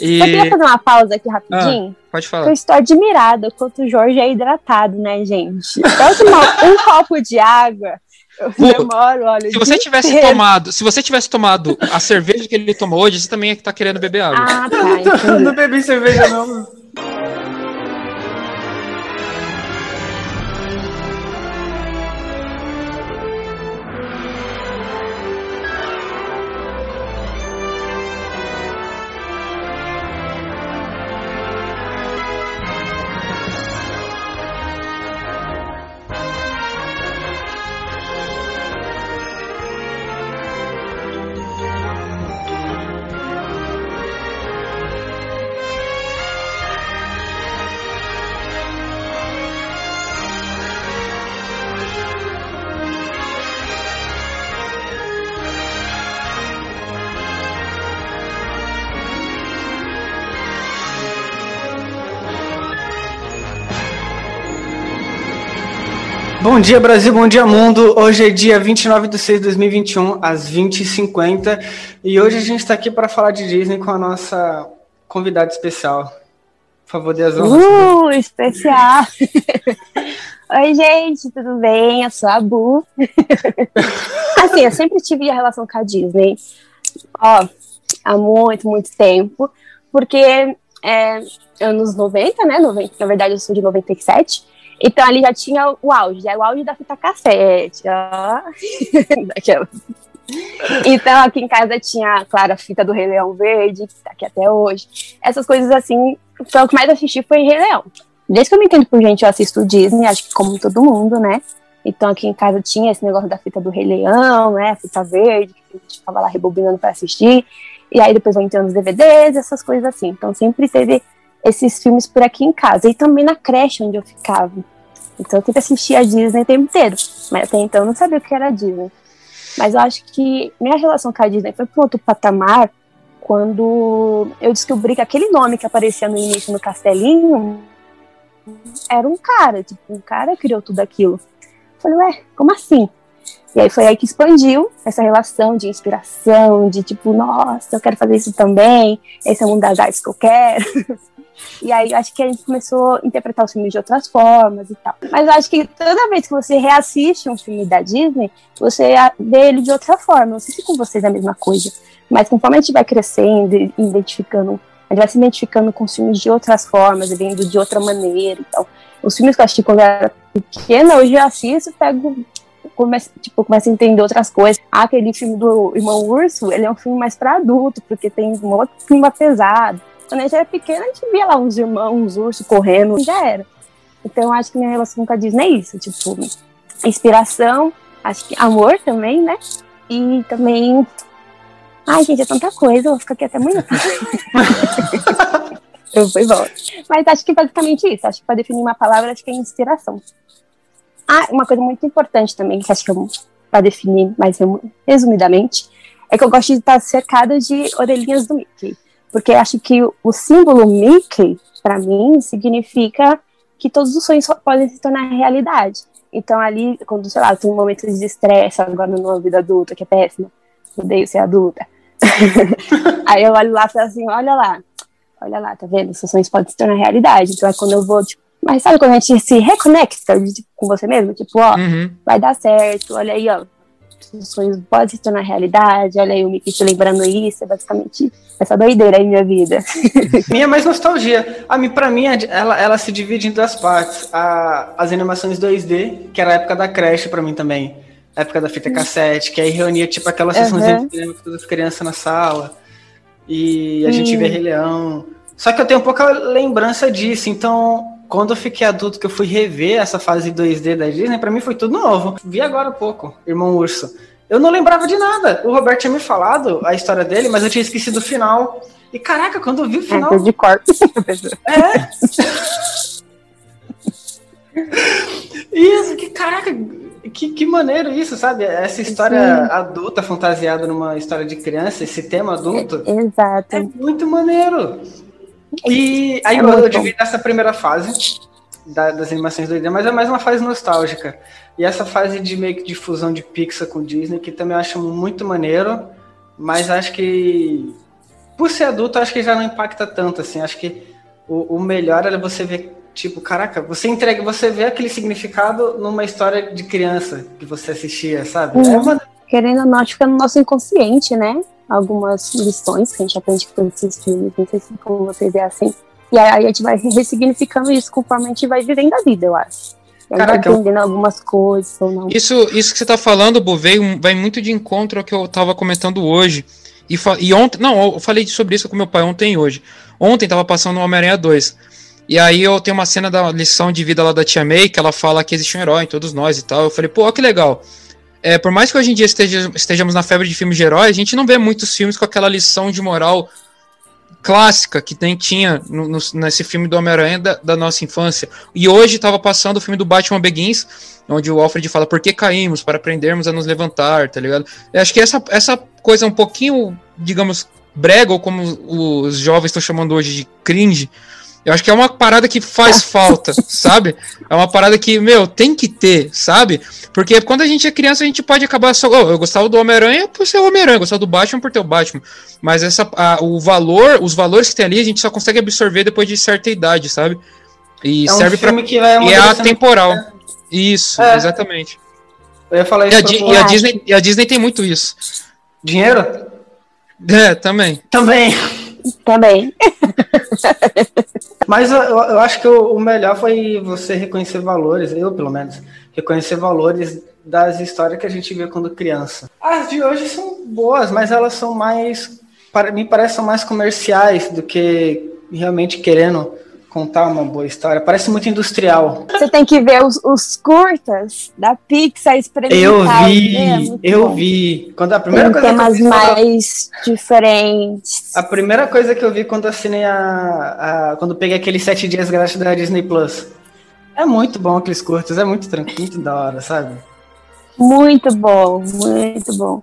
E... Eu queria fazer uma pausa aqui rapidinho. Ah, pode falar. Eu estou admirada quanto o Jorge é hidratado, né, gente? Só tomar um copo de água, eu demoro, olha. Se você tivesse inteiro. tomado, se você tivesse tomado a cerveja que ele tomou hoje, você também é que tá querendo beber água. Ah, tá. Eu não bebi cerveja, não. Bom dia, Brasil, bom dia, mundo. Hoje é dia 29 de 6 de 2021, às 20h50. E hoje a gente está aqui para falar de Disney com a nossa convidada especial. Por favor, dê as honras. Uh, especial! Oi, gente, tudo bem? Eu sou a Bu. assim, eu sempre tive a relação com a Disney. Ó, há muito, muito tempo. Porque é, anos 90, né? 90, na verdade, eu sou de 97. Então ali já tinha o auge, é o auge da fita cassete, ó. Daquela. Então aqui em casa tinha, claro, a fita do Rei Leão Verde, que tá aqui até hoje. Essas coisas assim, foi o que mais assisti foi Rei Leão. Desde que eu me entendo por gente, eu assisto Disney, acho que como todo mundo, né? Então aqui em casa tinha esse negócio da fita do Rei Leão, né? A fita verde, que a gente ficava lá rebobinando para assistir. E aí depois vão entrando os DVDs, essas coisas assim. Então sempre teve esses filmes por aqui em casa. E também na creche onde eu ficava. Então eu sempre assistia a Disney o tempo inteiro. Mas até então eu não sabia o que era Disney. Mas eu acho que minha relação com a Disney foi para outro patamar quando eu descobri que aquele nome que aparecia no início no castelinho era um cara, tipo, um cara criou tudo aquilo. Eu falei, ué, como assim? E aí foi aí que expandiu essa relação de inspiração, de tipo, nossa, eu quero fazer isso também, esse é mundo das artes que eu quero. E aí acho que a gente começou a interpretar os filmes de outras formas e tal. Mas acho que toda vez que você reassiste um filme da Disney, você vê ele de outra forma. Não sei se com vocês é a mesma coisa. Mas conforme a gente vai crescendo e identificando, a gente vai se identificando com os filmes de outras formas, vendo de outra maneira e tal. Os filmes que eu assisti quando eu era pequena, hoje eu assisto e pego começa, tipo, começa a entender outras coisas. Ah, aquele filme do Irmão Urso, ele é um filme mais para adulto, porque tem um outro clima pesado. Quando a gente era pequena, a gente via lá uns irmãos, uns ursos correndo, já era. Então, acho que minha relação com a Disney é isso, tipo, inspiração, acho que amor também, né? E também. Ai, gente, é tanta coisa, eu vou ficar aqui até amanhã. eu fui volta. Mas acho que basicamente isso. Acho que para definir uma palavra, acho que é inspiração. Ah, uma coisa muito importante também, que acho que eu, para definir mais resumidamente, é que eu gosto de estar cercada de orelhinhas do Mickey porque acho que o símbolo Mickey, para mim, significa que todos os sonhos podem se tornar realidade. Então, ali, quando, sei lá, tem um momento de estresse agora numa vida adulta, que é péssima, odeio ser adulta. Aí eu olho lá e falo assim: olha lá, olha lá, tá vendo? Seus sonhos podem se tornar realidade. Então, é quando eu vou, tipo, mas sabe quando a gente se reconecta com você mesmo? Tipo, ó, uhum. vai dar certo, olha aí, ó, os sonhos podem se tornar realidade, olha aí o Mickey te lembrando isso, é basicamente essa doideira aí minha vida. Minha mais nostalgia. A mim, pra mim, ela, ela se divide em duas partes. A, as animações 2D, que era a época da creche pra mim também. A época da fita cassete, que aí reunia tipo aquela sessão uhum. de cinema com todas as crianças na sala. E a gente vê Rei Leão. Só que eu tenho pouca lembrança disso, então quando eu fiquei adulto, que eu fui rever essa fase 2D da Disney, para mim foi tudo novo. Vi agora há pouco, Irmão Urso. Eu não lembrava de nada. O Roberto tinha me falado a história dele, mas eu tinha esquecido o final. E caraca, quando eu vi o é, final. É, de corte. é. isso, que caraca, que, que maneiro isso, sabe? Essa história Sim. adulta fantasiada numa história de criança, esse tema adulto. É, exato. É muito maneiro. E aí é eu, eu divido essa primeira fase da, das animações 2D, mas é mais uma fase nostálgica. E essa fase de meio que de fusão de Pixar com Disney, que também eu acho muito maneiro, mas acho que por ser adulto, acho que já não impacta tanto, assim. Acho que o, o melhor é você ver, tipo, caraca, você entrega, você vê aquele significado numa história de criança que você assistia, sabe? Uhum. É uma... Querendo ou não, fica no nosso inconsciente, né? Algumas lições que a gente aprende com esses filmes, não sei se como vocês é assim. E aí a gente vai ressignificando isso conforme a gente vai vivendo a vida, eu acho. Caraca, entendendo algumas coisas ou não. Isso, isso que você tá falando, Bu, veio, vai muito de encontro ao que eu tava comentando hoje. E, e ontem, não, eu falei sobre isso com meu pai ontem e hoje. Ontem tava passando o Homem-Aranha 2. E aí eu tenho uma cena da lição de vida lá da Tia May, que ela fala que existe um herói em todos nós e tal. Eu falei, pô, que legal. É, por mais que hoje em dia esteja, estejamos na febre de filmes de herói, a gente não vê muitos filmes com aquela lição de moral clássica que tem, tinha no, no, nesse filme do Homem-Aranha da, da, nossa infância. E hoje estava passando o filme do Batman Begins, onde o Alfred fala por que caímos, para aprendermos a nos levantar, tá ligado? Eu acho que essa, essa coisa um pouquinho, digamos, brega, ou como os jovens estão chamando hoje de cringe, eu acho que é uma parada que faz falta, sabe? É uma parada que, meu, tem que ter, sabe? Porque quando a gente é criança, a gente pode acabar só. Oh, eu gostava do Homem-Aranha por ser o Homem-Aranha, eu gostava do Batman por ter o Batman. Mas essa, a, o valor, os valores que tem ali, a gente só consegue absorver depois de certa idade, sabe? E é um serve para que vai E é atemporal. Isso, é. exatamente. Eu ia falar isso. E a, e a Disney, e a Disney tem muito isso. Dinheiro? É, também. Também. Também. Mas eu, eu, acho que o, melhor foi você reconhecer valores, eu pelo menos, reconhecer valores das histórias que a gente vê quando criança. As de hoje são boas, mas elas são mais, para me parece, são mais comerciais do que realmente querendo contar uma boa história. Parece muito industrial. Você tem que ver os, os curtas da Pixar experimental. Eu vi, é eu bom. vi. Quando a primeira tem coisa temas vi mais diferentes. A primeira coisa que eu vi quando assinei a, a quando peguei aqueles sete dias grátis da Disney Plus. É muito bom aqueles curtas, é muito tranquilo, muito da hora, sabe? Muito bom, muito bom.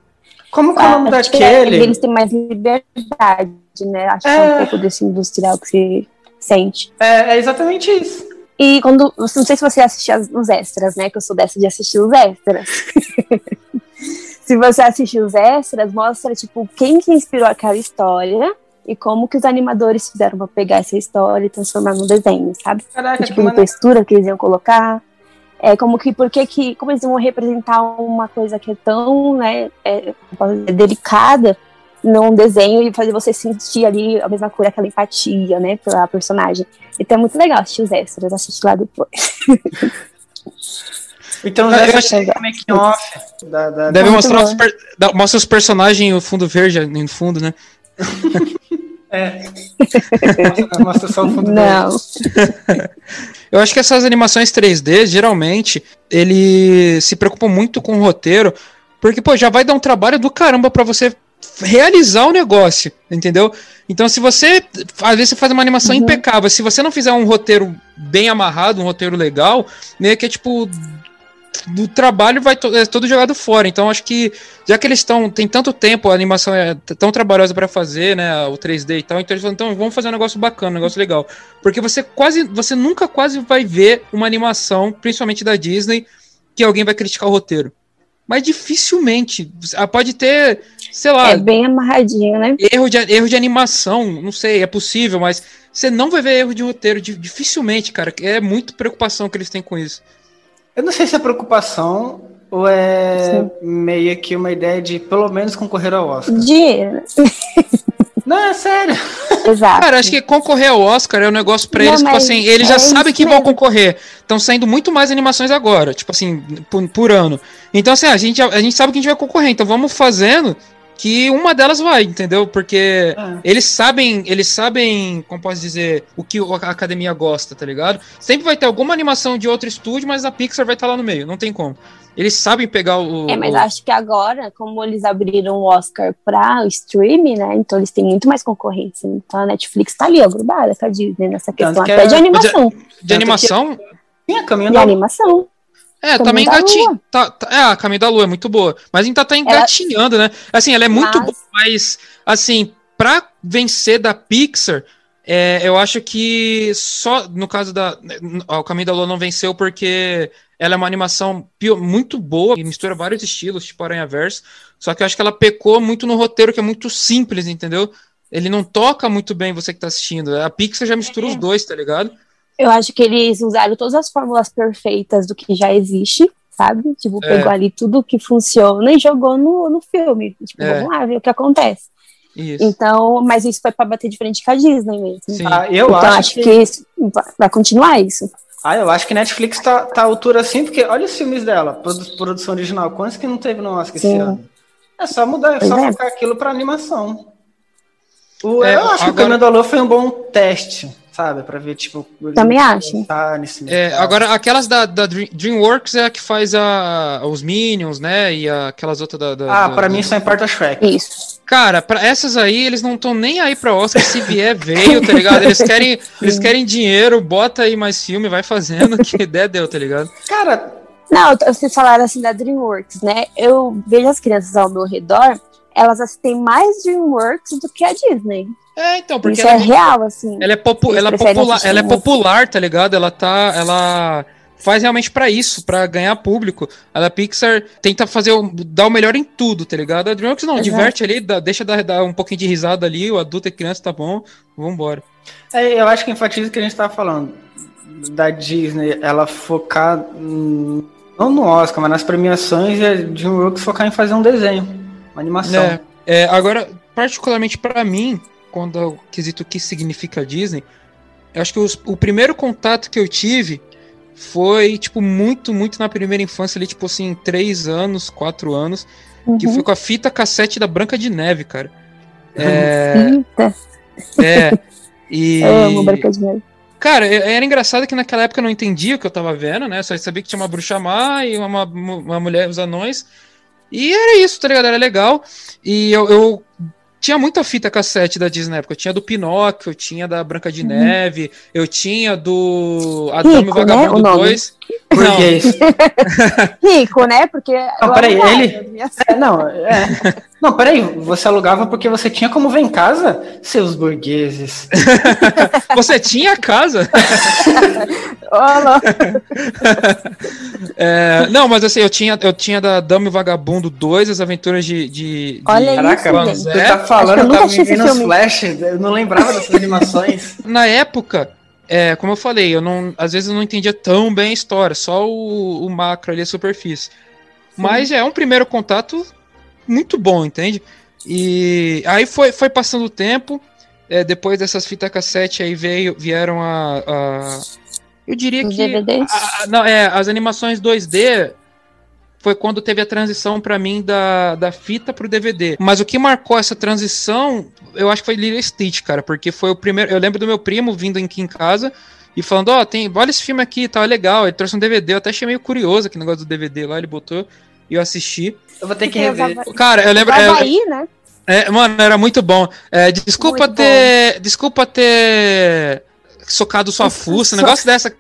Como que é o nome daquele? Eles têm mais liberdade, né? Acho é... que é um pouco desse industrial que se sente. É, é exatamente isso. E quando. Não sei se você assistiu os extras, né? Que eu sou dessa de assistir os extras. se você assistir os extras, mostra, tipo, quem que inspirou aquela história e como que os animadores fizeram pra pegar essa história e transformar num desenho, sabe? Caraca, e, tipo, que textura que eles iam colocar. É como que, por que que, como eles iam representar uma coisa que é tão, né, é, delicada num desenho e fazer você sentir ali a mesma coisa, aquela empatia, né, pela personagem. Então é muito legal assistir os extras, assistir lá depois. Então extras é making off. Da, da, Deve mostrar os, per, mostra os personagens o fundo verde no fundo, né? é. mostra só o fundo Não. verde. Eu acho que essas animações 3D, geralmente, ele se preocupa muito com o roteiro, porque, pô, já vai dar um trabalho do caramba para você realizar o negócio, entendeu? Então, se você. Às vezes você faz uma animação uhum. impecável. Se você não fizer um roteiro bem amarrado, um roteiro legal, meio que é tipo. Do trabalho vai to é todo jogado fora. Então, acho que, já que eles estão. Tem tanto tempo, a animação é tão trabalhosa para fazer, né? O 3D e tal. Então, eles falam, então, vamos fazer um negócio bacana, um negócio legal. Porque você quase. Você nunca quase vai ver uma animação, principalmente da Disney, que alguém vai criticar o roteiro mas dificilmente. Ah, pode ter, sei lá. É bem amarradinho, né? Erro de, erro de animação, não sei, é possível, mas você não vai ver erro de roteiro, dificilmente, cara. É muito preocupação que eles têm com isso. Eu não sei se é preocupação ou é Sim. meio que uma ideia de pelo menos concorrer ao Oscar. Dinheiro. Não, é sério. Exato. Cara, acho que concorrer ao Oscar é um negócio pra eles, tipo assim, eles já é sabem que mesmo. vão concorrer. Estão saindo muito mais animações agora, tipo assim, por, por, ano. Então, assim, a gente, a gente sabe que a gente vai concorrer, então vamos fazendo que uma delas vai, entendeu? Porque é. eles sabem, eles sabem, como posso dizer, o que a academia gosta, tá ligado? Sempre vai ter alguma animação de outro estúdio, mas a Pixar vai estar tá lá no meio, não tem como. Eles sabem pegar o. É, mas o... acho que agora, como eles abriram o Oscar para o streaming, né? Então eles têm muito mais concorrência. Então a Netflix tá ali, ó, grudada com a Disney nessa questão que até é... de animação. De, de animação? Sim, a caminho de da... animação. É, tá meio engatinhando. Tá, tá, é, a Caminho da Lua é muito boa. Mas ainda tá engatinhando, ela... né? Assim, ela é muito mas... boa, mas, assim, pra vencer da Pixar, é, eu acho que só no caso da. O Caminho da Lua não venceu porque ela é uma animação muito boa, e mistura vários estilos, tipo Aranha Verso. Só que eu acho que ela pecou muito no roteiro, que é muito simples, entendeu? ele não toca muito bem você que tá assistindo. A Pixar já mistura os É. dois, tá ligado? Eu acho que eles usaram todas as fórmulas perfeitas do que já existe, sabe? Tipo, É. pegou ali tudo que funciona e jogou no, no filme. Tipo, É. vamos lá ver o que acontece. Isso. Então, mas isso foi pra bater de frente com a Disney mesmo. Sim. Ah, eu então, acho, acho que... que, isso vai- continuar isso. Ah, eu acho que Netflix tá, tá à altura assim, porque olha os filmes dela, produ- produção original. Quantos que não teve no Oscar esse Sim. ano? É só mudar, é Pois só é. aquilo pra animação. O, É, eu acho que o agora- Caminho da Lua foi um bom teste, sabe? Pra ver, tipo... Também acho. É, agora, aquelas da, da Dream- DreamWorks é a que faz a, os Minions, né? E a- aquelas outras da. da Ah, da- pra da- mim só importa Shrek. Isso. Cara, pra essas aí, eles não estão nem aí pra Oscar. Se vier, veio, tá ligado? Eles querem, eles querem dinheiro, bota aí mais filme, vai fazendo, que der, deu, tá ligado? Cara, Não, vocês falaram assim da DreamWorks, né? Eu vejo as crianças ao meu redor, elas assistem mais DreamWorks do que a Disney. É, então, porque Isso ela, é real, assim. ela é, popu ela, é assistir ela é muito. popular, tá ligado? Ela tá. Ela faz realmente pra isso, pra ganhar público. A Pixar tenta fazer o- dar o melhor em tudo, tá ligado? A DreamWorks não, Exato. diverte ali, dá- deixa dar, dar um pouquinho de risada ali, o adulto e criança tá bom, vambora. é, eu acho que enfatiza o que a gente tava falando. Da Disney, ela focar... não no Oscar, mas nas premiações e a DreamWorks focar em fazer um desenho. Uma animação. É, é, agora, particularmente pra mim, quando eu quesito o que significa Disney, eu acho que os- o primeiro contato que eu tive foi, tipo, muito, muito na primeira infância, ali, tipo assim, três anos, quatro anos, que Uhum. foi com a fita cassete da Branca de Neve, cara. É, Eita, é, e... eu amo Branca de Neve. Cara, é- era engraçado que naquela época eu não entendia o que eu tava vendo, né? Só sabia que tinha uma bruxa má e uma, uma mulher, os anões. E era isso, tá ligado? Era legal. E eu, eu tinha muita fita cassete da Disney na época. Eu tinha do Pinóquio, eu tinha da Branca de Neve, eu tinha do Adão e o Rico, né, Vagabundo o nome? 2. Burguês. Rico, né? Porque. eu peraí, alugava, ele- minha- É, não, é. Não, peraí, você alugava porque você tinha como ver em casa? Seus burgueses. Você tinha casa? Louco. É, não, mas assim, eu tinha, eu tinha da Dama e Vagabundo 2, as aventuras de. de, de Olha Caraca, isso, você É? tá falando, eu eu tava vendo os flash, eu não lembrava dessas animações. na época, é, como eu falei, eu não, às vezes eu não entendia tão bem a história, só o, o macro ali, a superfície. Mas é um primeiro contato muito bom, entende? E aí foi, foi passando o tempo, é, depois dessas fitas cassete aí veio, vieram a, a- eu diria Os que a- a- não, é, as animações 2D foi quando teve a transição pra mim da, da fita pro DVD. Mas o que marcou essa transição, eu acho que foi Lilo Stitch, cara, porque foi o primeiro. Eu lembro do meu primo vindo aqui em casa e falando: Ó, tem, olha esse filme aqui, tá legal. Ele trouxe um DVD. Eu até achei meio curioso aquele negócio do DVD lá, ele botou e eu assisti. Eu vou ter que rever. Cara, eu lembro. É, Havaí, né? é, mano, era muito bom. É, desculpa Muito ter. Desculpa ter socado sua fuça, um negócio dessa.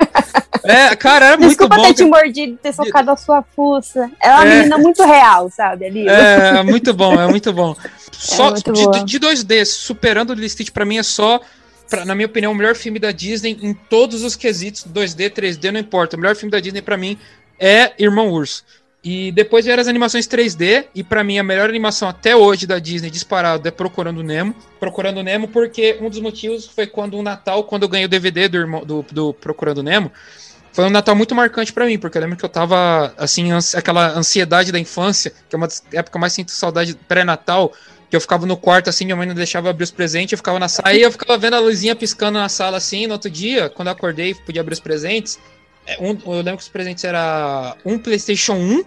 É, cara, era muito Desculpa bom. ter te mordido, ter socado a sua fuça. É uma É. menina muito real, sabe, ali. É, é muito bom, é muito bom. Só muito de, de- de 2D, superando o Lilo e Stitch, pra mim é só, pra- na minha opinião, o melhor filme da Disney em todos os quesitos, 2D, 3D, não importa. O melhor filme da Disney pra mim é Irmão Urso. E depois vieram as animações 3D, e pra mim a melhor animação até hoje da Disney disparado é Procurando Nemo. Procurando Nemo, porque um dos motivos foi quando um Natal, quando eu ganhei o DVD do, irmão, do, do Procurando Nemo, foi um Natal muito marcante pra mim, porque eu lembro que eu tava, assim, aquela ansiedade da infância, que é uma das épocas que eu mais sinto saudade pré-natal, que eu ficava no quarto, assim, minha mãe não deixava abrir os presentes, eu ficava na sala, aí eu ficava vendo a luzinha piscando na sala, assim, no outro dia, quando eu acordei, podia abrir os presentes, um- eu lembro que os presentes era um Playstation 1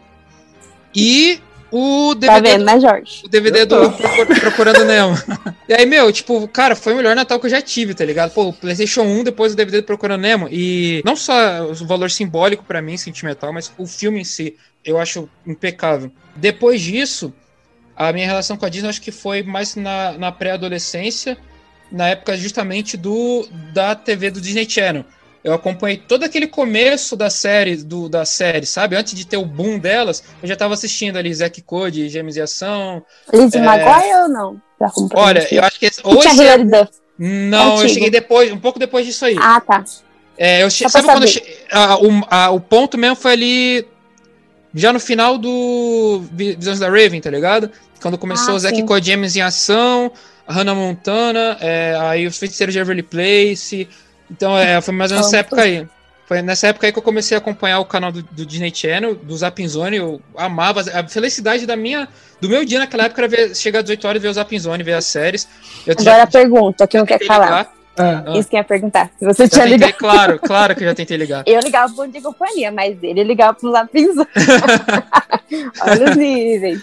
e o Tá DVD vendo, né, Jorge? o DVD do Procurando Nemo. E aí, meu, tipo, cara, foi o melhor Natal que eu já tive, tá ligado? Pô, o PlayStation 1, depois o DVD do Procurando Nemo. E não só o valor simbólico pra mim, sentimental, mas o filme em si, eu acho impecável. Depois disso, a minha relação com a Disney, acho que foi mais na, na pré-adolescência, na época justamente do da TV do Disney Channel. Eu acompanhei todo aquele começo da série, do, da série, sabe? Antes de ter o boom delas, eu já tava assistindo ali Zack Code, Gêmeos e Ação, Lizzie É. Maguire ou não? Olha, eu acho que esse, E ou tinha esse é- não, eu Antigo. cheguei depois, um pouco depois disso aí. Ah, tá. É, eu che... Sabe quando eu che... ah, o, o ponto mesmo foi ali já no final do Vi- Visões da Raven, tá ligado? Quando começou Ah, o Zack. Code James em ação, a Hannah Montana, é, aí os Feiticeiros de Everly Place. Então, é, foi mais ou menos nessa época aí. Foi nessa época aí que eu comecei a acompanhar o canal do, do Disney Channel, do Zapinzone, eu amava, a felicidade da minha, do meu dia naquela época era ver, chegar às 18 horas e ver o Zapinzone, ver as séries. Eu Agora a pergunta, que não quer falar. Ah. Isso que ia perguntar. Se você já tinha tentei, ligado. Claro, claro que eu já tentei ligar. Eu ligava pro de companhia, mas ele ligava pro Zapinzone. Olha os níveis.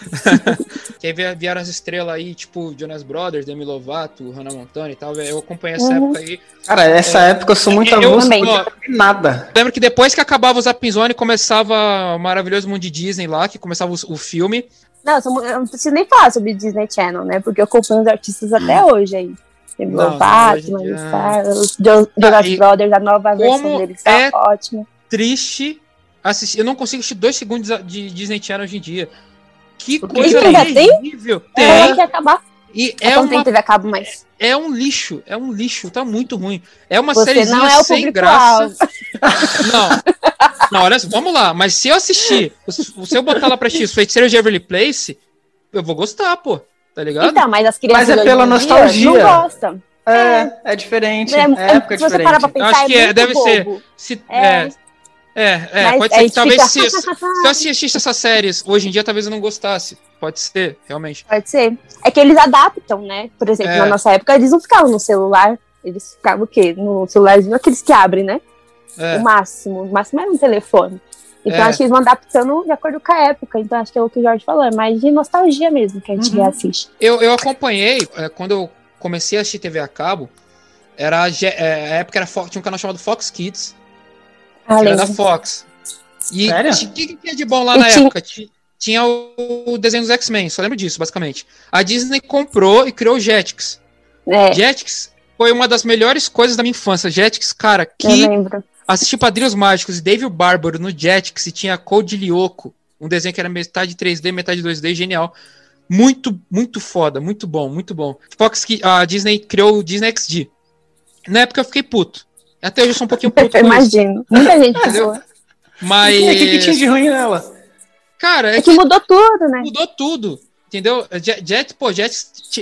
que aí vieram as estrelas aí, tipo Jonas Brothers, Demi Lovato, Hannah Montana e tal. Eu acompanhei essa uhum. época aí. Cara, essa é, época eu sou muito avulso, nada. Lembro que depois que acabava o Zapinzone, começava o maravilhoso mundo de Disney lá, que começava o, o filme. Não, eu não preciso nem falar sobre Disney Channel, né? Porque eu acompanho os artistas até hoje aí. Tem o Batman, os Jonas Brothers, a nova versão deles está é ótima. Triste assistir. Eu não consigo assistir dois segundos de Disney Channel hoje em dia. Que coisa terrível. Tem? É, tem que acabar. E é, uma, TV a cabo mais. É, é, um lixo, é um lixo, tá muito ruim. É uma série sem graça. não. Não, olha, vamos lá, mas se eu assistir, se eu botar lá pra assistir os Feiticeiros de Everly Place, eu vou gostar, pô. Tá ligado? Então, mas as crianças mas é pela nostalgia. não gostam. É, é, é diferente. É, é época se você diferente. parar pra pensar, acho que é, deve bobo. ser. Se, é, é, é, é pode ser que talvez fica... se, se eu assistisse essas séries hoje em dia, talvez eu não gostasse. Pode ser, realmente. Pode ser. É que eles adaptam, né? Por exemplo, é. na nossa época, eles não ficavam no celular. Eles ficavam o quê? No celularzinho, aqueles que abrem, né? É. O máximo. O máximo era um telefone. Então é. acho que eles vão adaptando de acordo com a época. Então acho que é o que o Jorge falou, é mais de nostalgia mesmo que a gente uhum. reassiste. Eu, eu acompanhei, é, quando eu comecei a assistir TV a cabo, era é, a época era tinha um canal chamado Fox Kids. Ah, era da Fox. E o que, que tinha de bom lá e na tinha... época? Tinha o desenho dos X-Men, só lembro disso, basicamente. A Disney comprou e criou o Jetix. É. Jetix foi uma das melhores coisas da minha infância. Jetix, cara, que assisti Padrinhos Mágicos e Dave Bárbaro no Jetix e tinha Code Lyoko, um desenho que era metade 3D, metade 2D, genial. Muito, muito foda, muito bom, muito bom. Fox, a Disney criou o Disney XD. Na época eu fiquei puto. Até hoje eu sou um pouquinho puto. Imagino. Muita gente. Mas. O que, que tinha de ruim nela? Cara, é, é que, que, mudou tudo, né? Mudou tudo. Entendeu? Jet, pô, Jet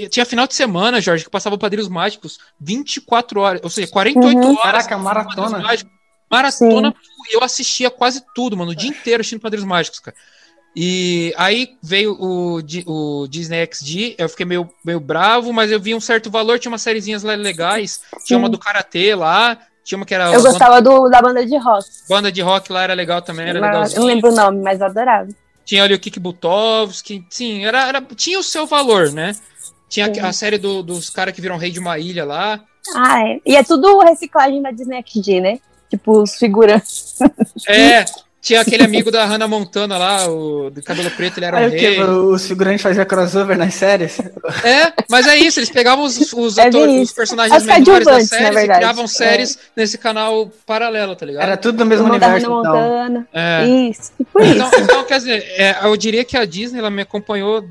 tinha final de semana, Jorge, que passava Padrinhos Mágicos 24 horas, ou seja, 48 uhum. horas. Caraca, maratona. Maratona, Sim. eu assistia quase tudo, mano, o dia inteiro assistindo Padrinhos Mágicos, cara. E aí veio o, o Disney XD, eu fiquei meio, meio bravo, mas eu vi um certo valor, tinha umas sériezinhas legais, Sim. tinha uma do Karatê lá, tinha uma que era... Eu gostava do, da banda de rock. Banda de rock lá era legal também, era legal. Eu não lembro o nome, mas eu adorava. Tinha ali o Kik Butovski, sim, era, era, tinha o seu valor, né? Tinha sim. a série do, dos caras que viram rei de uma ilha lá. Ah, é. E é tudo reciclagem da Disney XD, né? Tipo, os figurantes. É, tinha aquele amigo da Hannah Montana lá, o do cabelo preto, ele era um rei. Que, os figurantes faziam crossover nas séries? É, mas é isso, eles pegavam os, os, é atores, os personagens As menores das séries e criavam séries é. nesse canal paralelo, tá ligado? Era tudo do mesmo universo, então. Montana. É. Isso, tipo então, isso. Então, quer dizer, é, eu diria que a Disney, ela me acompanhou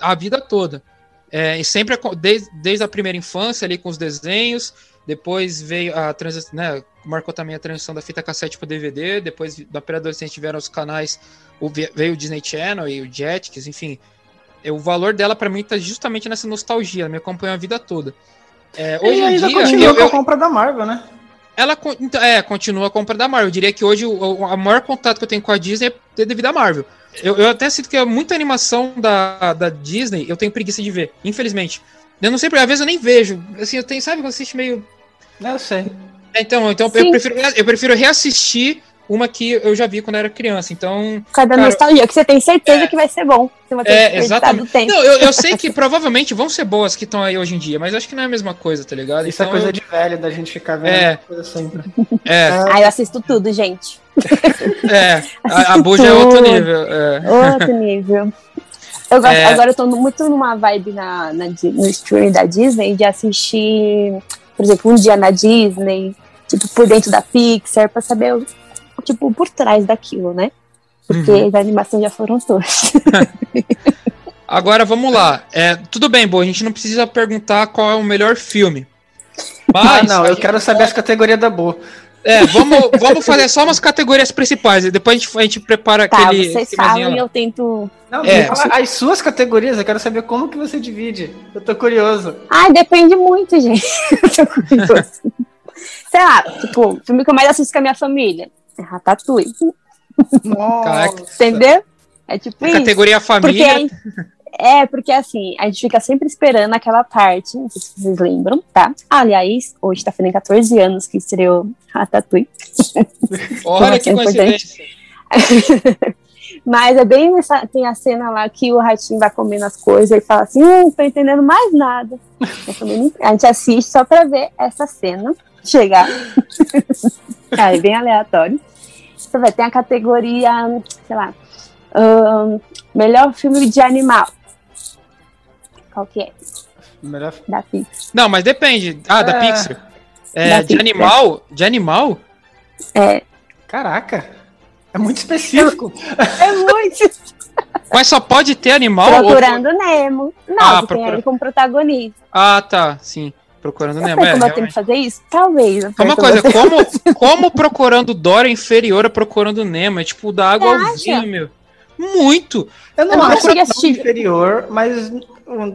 a vida toda. É, e sempre, desde, desde a primeira infância ali com os desenhos, depois veio a transição, né, marcou também a transição da fita cassete para DVD, depois da pré-adolescente vieram os canais, o, veio o Disney Channel e o Jetix, enfim. É, o valor dela para mim tá justamente nessa nostalgia, ela me acompanhou a vida toda. É, hoje e em dia, continua eu, com a compra da Marvel, né? Ela então, é, continua a compra da Marvel. Eu diria que hoje o, o maior contato que eu tenho com a Disney é devido à Marvel. Eu, eu até sinto que é muita animação da, da Disney, eu tenho preguiça de ver, infelizmente. Eu não sei, às vezes eu nem vejo. Assim, eu tenho, sabe, quando assiste meio eu sei. É, então, então eu prefiro, eu prefiro reassistir uma que eu já vi quando era criança. Então. Cada cara, nostalgia, que você tem certeza é, que vai ser bom. Você vai ter é, exatamente. Tempo. Não, eu, eu sei que provavelmente vão ser boas que estão aí hoje em dia, mas acho que não é a mesma coisa, tá ligado? Isso é então, é coisa de velho, da gente ficar vendo é, coisa sempre. É. Ah, eu assisto tudo, gente. É, a, a Buja é outro nível. É. Outro nível. Eu gosto, é... Agora eu tô muito numa vibe na, na, no streaming da Disney de assistir por exemplo, um dia na Disney, tipo, por dentro da Pixar, para saber, tipo, por trás daquilo, né? Porque uhum. as animações já foram todas. Agora vamos lá. É, tudo bem, boa. A gente não precisa perguntar qual é o melhor filme. Mas, ah, não, eu quero saber as categorias da boa. É, vamos, vamos fazer só umas categorias principais e depois a gente, a gente prepara Tá, aquele. vocês falam e eu tento. Não, É, fala as suas categorias, eu quero saber como que você divide. Eu tô curioso. Ai, depende muito, gente. Eu tô curiosa. Sei lá, tipo, o filme que eu mais assisto com a minha família é Ratatouille. Caraca. Entendeu? É tipo A isso. categoria Porque família. a gente- é, porque assim, a gente fica sempre esperando aquela parte, não sei se vocês lembram, tá? Aliás, hoje tá fazendo 14 anos que estreou Ratatouille. Olha que é coincidência. Mas é bem essa, tem a cena lá que o ratinho vai comendo as coisas e fala assim, hum, não tô entendendo mais nada. A gente assiste só pra ver essa cena chegar. Aí, bem aleatório. Você vai ter a categoria, sei lá, ahn, melhor filme de animal. Qual que é? Melhor... Da Pix. Não, mas depende. Ah, da É. Pixar. É, Da de Pixar. animal? De animal? É, Caraca. É muito específico. é muito. Mas só pode ter animal? ou- Procurando Nemo. Não, Ah, que tem procura- ele como protagonista. Ah, tá. Sim. Procurando Eu Nemo. sei É, como eu tenho que fazer isso? Talvez. Uma coisa, como, como procurando Dora é inferior a procurando Nemo? É tipo da água ao vinho, meu. Muito! Eu não Eu não acho tão assistir. inferior, mas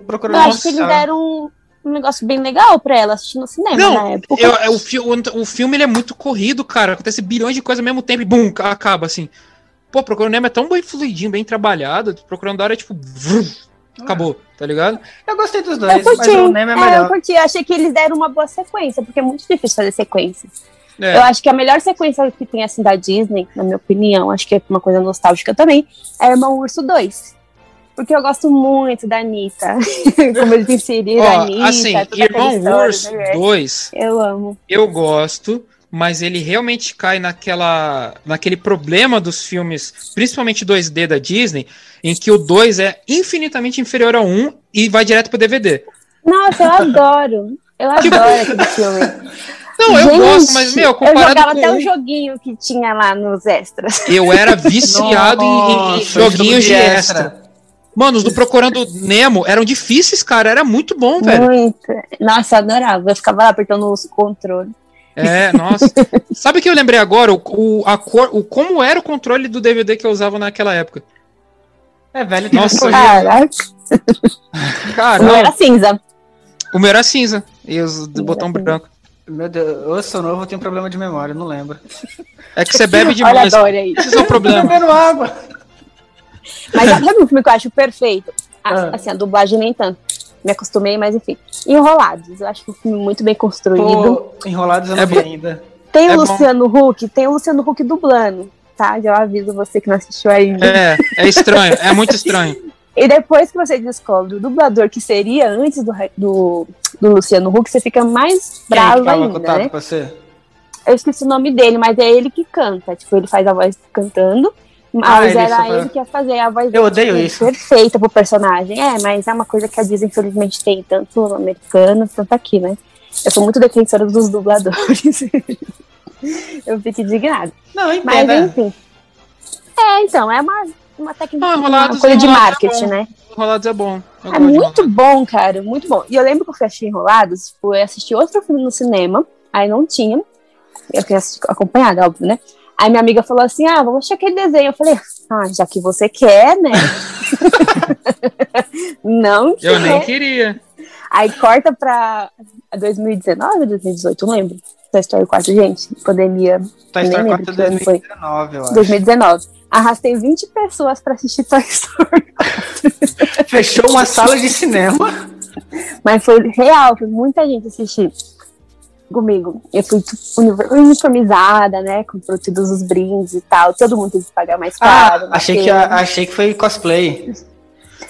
procurando Eu acho que eles deram um, um negócio bem legal pra ela assistir no cinema Não, na época. Eu- é, o, fi- o, filme ele é muito corrido, cara. Acontece bilhões de coisas ao mesmo tempo e bum, acaba assim. Pô, Procurando Nemo é tão bem fluidinho, bem trabalhado. Procurando Dora é tipo. vrum, acabou, tá ligado? Eu gostei dos Eu dois, mas o Nemo é É, eu melhor. curti. Eu achei que eles deram uma boa sequência, porque é muito difícil fazer sequências. É. Eu acho que a melhor sequência que tem assim da Disney, na minha opinião, acho que é uma coisa nostálgica também, é Irmão Urso 2. Porque eu gosto muito da Anitta. Como eles inseriram a Ó, Anitta. assim, Irmão história, Urso né? 2, Eu amo. eu gosto, mas ele realmente cai naquela, naquele problema dos filmes, principalmente 2D da Disney, em que o 2 é infinitamente inferior ao 1 e vai direto pro DVD. Nossa, eu adoro. Eu Tipo- adoro aquele filme. Não, eu Gente, gosto, mas, meu, Eu comparado jogava com até um, joguinho que tinha lá nos extras. eu era viciado em- em, em Nossa, joguinhos de jogo extra. Mano, os do Procurando Nemo eram difíceis, cara, era muito bom, velho. Muito. Nossa, eu adorava. Eu ficava lá apertando os controles. É, nossa. Sabe o que eu lembrei agora? O, o, a cor, o, como era o controle do DVD que eu usava naquela época? É velho, Nossa. Caraca, Cara, o meu era cinza. o meu era cinza. E os do botão branco. Meu Deus, eu sou novo, eu tenho problema de memória, não lembro. É que você bebe Olha a demais. Dória aí. Esse é o Tô problema. bebendo água. Mas sabe um filme que eu acho perfeito? A- Ah. Assim, a dublagem nem tanto. Me acostumei, mas enfim. Enrolados. Eu acho que um filme muito bem construído. Pô, enrolados eu não É vi bom. ainda. Tem o é bom. Luciano Huck, tem o Luciano Huck dublando, tá? Já aviso você que não assistiu ainda. É, é estranho, é muito estranho. E depois que você descobre o dublador que seria antes do, do, do Luciano Huck, você fica mais Quem bravo tava ainda, contato né? com você? Eu esqueci o nome dele, mas é ele que canta. Tipo, ele faz a voz cantando. Ah, Mas ele era ele que ia fazer a voz Eu odeio isso. perfeita pro personagem. É, mas é uma coisa que a Disney, infelizmente, tem tanto no americano quanto aqui, né? Eu sou muito defensora dos dubladores. eu fico indignada. Não, eu Mas entendo. é. enfim. É, então, é uma, uma técnica, Não, uma coisa de Enrolados é marketing, bom. né? Enrolados é bom. Eu É de muito bom, cara, muito bom. E eu lembro que eu fui assistir Enrolados, tipo, eu assisti outro filme no cinema, aí não tinha. Eu tinha assistido acompanhada, óbvio, né? Aí minha amiga falou assim: ah, vamos assistir aquele desenho. Eu falei, ah, já que você quer, né? não Eu quer. nem queria. Aí corta pra 2019 ou 2018, não lembro. Toy Story 4, gente, pandemia, Toy Story lembro 4 que ano foi. 2019, eu acho. 2019. Arrastei 20 pessoas pra assistir Toy Story. Fechou uma sala de cinema. Mas foi real, foi muita gente assistir comigo. Eu fui tipo, uniformizada, né? Com todos os brindes e tal. Todo mundo teve que pagar mais caro. Ah, achei que, achei que foi cosplay.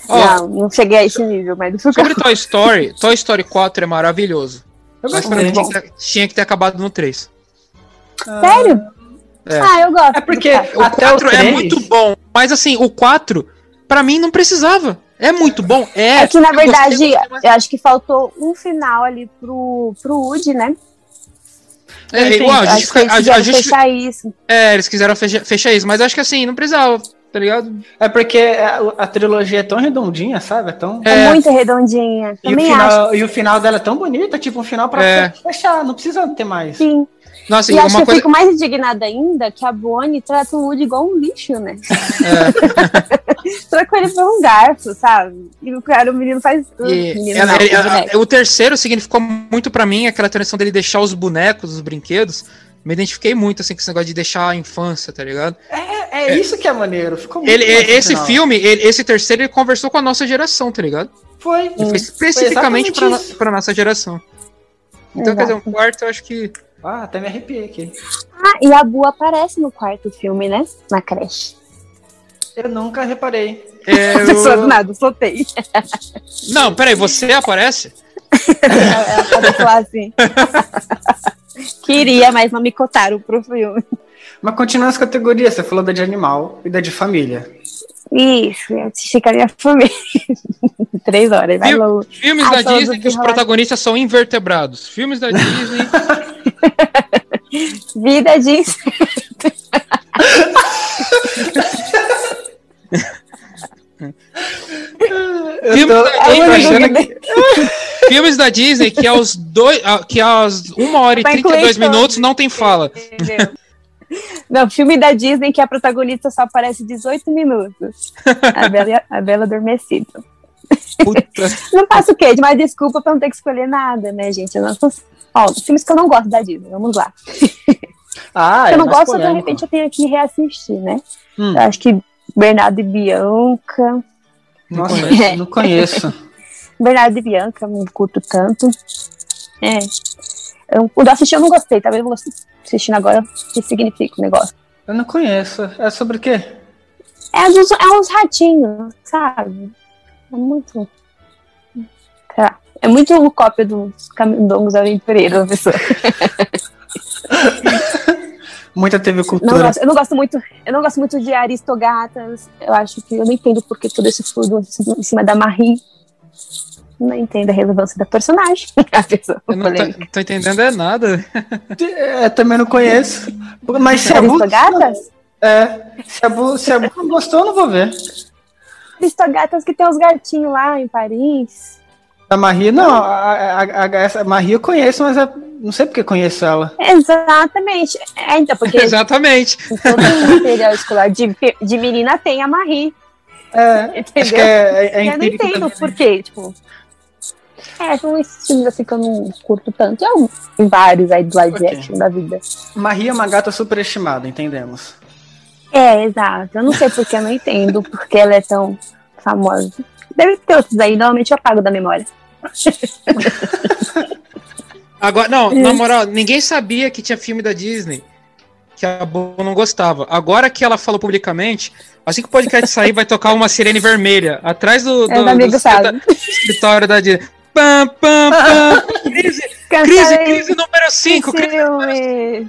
Ó, Não, não cheguei a esse nível, mas sobre Toy Story, Toy Story 4 é maravilhoso. Eu Mas pra mim tinha que, ter, tinha que ter acabado no 3. Sério? É. Ah, eu gosto. É porque. O Até o 4 é muito bom, mas assim, o 4, pra mim, não precisava. É muito bom, é. É que, na eu gostei, verdade, gostei, eu acho que faltou um final ali pro, pro Woody, né? É, Enfim, igual, a justifica- eles a- a quiseram justi- fechar isso. é, eles quiseram fecha- fechar isso, mas acho que assim, não precisava. tá ligado? É porque a, a trilogia é tão redondinha, sabe? É tão. É, muito redondinha. E o, final, acho. e o final dela é tão bonito, tipo um final pra É. fechar, não precisa ter mais. Sim. Nossa, E acho que uma eu coisa. fico mais indignada ainda que a Bonnie trata o Woody igual um lixo, né? Troca ele por um garfo, sabe? E o cara, o menino faz tudo. E menino ela- não, ele- o a- boneco. o terceiro significou muito pra mim aquela tradição dele deixar os bonecos, os brinquedos. Me identifiquei muito assim com esse negócio de deixar a infância, tá ligado? É, é isso que é maneiro. Ficou muito Ele, esse final. filme, ele- esse terceiro, ele conversou com a nossa geração, tá ligado? Foi. Ele foi especificamente pra, isso. pra nossa geração. Então, quer dizer, um Exato. quarto, eu acho que. Ah, até me arrepiei aqui. Ah, e a Bu aparece no quarto filme, né? Na creche. Eu nunca reparei. é, eu- nada, soltei. Não, peraí, você aparece? Ela apareceu lá assim. Queria, mas não me cotaram pro filme. Mas continuando as categorias, você falou da de animal e da de família. Isso, eu assisti com a minha família. Três horas, vai. Filmes Ah, da Disney que os protagonistas são invertebrados. Filmes da Disney. Vida de Eu Filme tô, da eu Disney. que... Filmes da Disney que aos dois. que aos 1 hora e Vai 32 incluir minutos não tem fala. Não, filme da Disney que a protagonista só aparece 18 minutos. A Bela, a- Bela Adormecida. Puta. Não faço o quê? Mas desculpa pra não ter que escolher nada, né, gente? Eu não Ó, filmes que eu não gosto da Disney, vamos lá. Ah, Se é eu não mais gosto, de polêmico. repente eu tenho que reassistir, né? Hum. Eu acho que Bernardo e Bianca. Nossa, não conheço. Bernardo e Bianca, não curto tanto. É. Eu, o da assistir eu não gostei, talvez eu vou assistindo agora o que significa o negócio. Eu não conheço. É sobre o quê? É, uns, é uns ratinhos, sabe? É muito. lá, é muito cópia dos camundongos aventureiros da pessoa. Muita TV Não Cultura. gosto- eu não gosto muito, eu não gosto muito de Aristogatas. Eu acho que eu não entendo porque todo esse furo em cima da Marie. Não entendo a relevância da personagem. A pessoa Eu não tô, tô entendendo é nada. É, também não conheço. Mas se. Aristogatas? É, se a Bu, se a Bu não gostou, eu não vou ver. Aristogatas que tem os gatinhos lá em Paris. A Marie, não. A, a, a, essa Marie eu conheço, mas eu não sei porque conheço ela. Exatamente. É, então, porque Exatamente. todo material escolar de, de menina tem a Marie. É, Entendeu? é, é, é eu não entendo também. por quê, tipo. É, são esses filmes assim que eu não curto tanto. Um, tem vários aí do live Ok. action da vida. Marie é uma gata superestimada, entendemos. É, exato. Eu não sei porque eu não entendo porque ela é tão famosa. Deve ter outros aí, normalmente eu apago da memória. Agora, não, na moral, ninguém sabia que tinha filme da Disney que a Bo não gostava. Agora que ela falou publicamente, assim que o podcast sair, vai tocar uma sirene vermelha atrás do, do, É, o amigo do sabe. escritório da Disney. Pam, pam, pam. Crise, crise, crise número 5. filmes.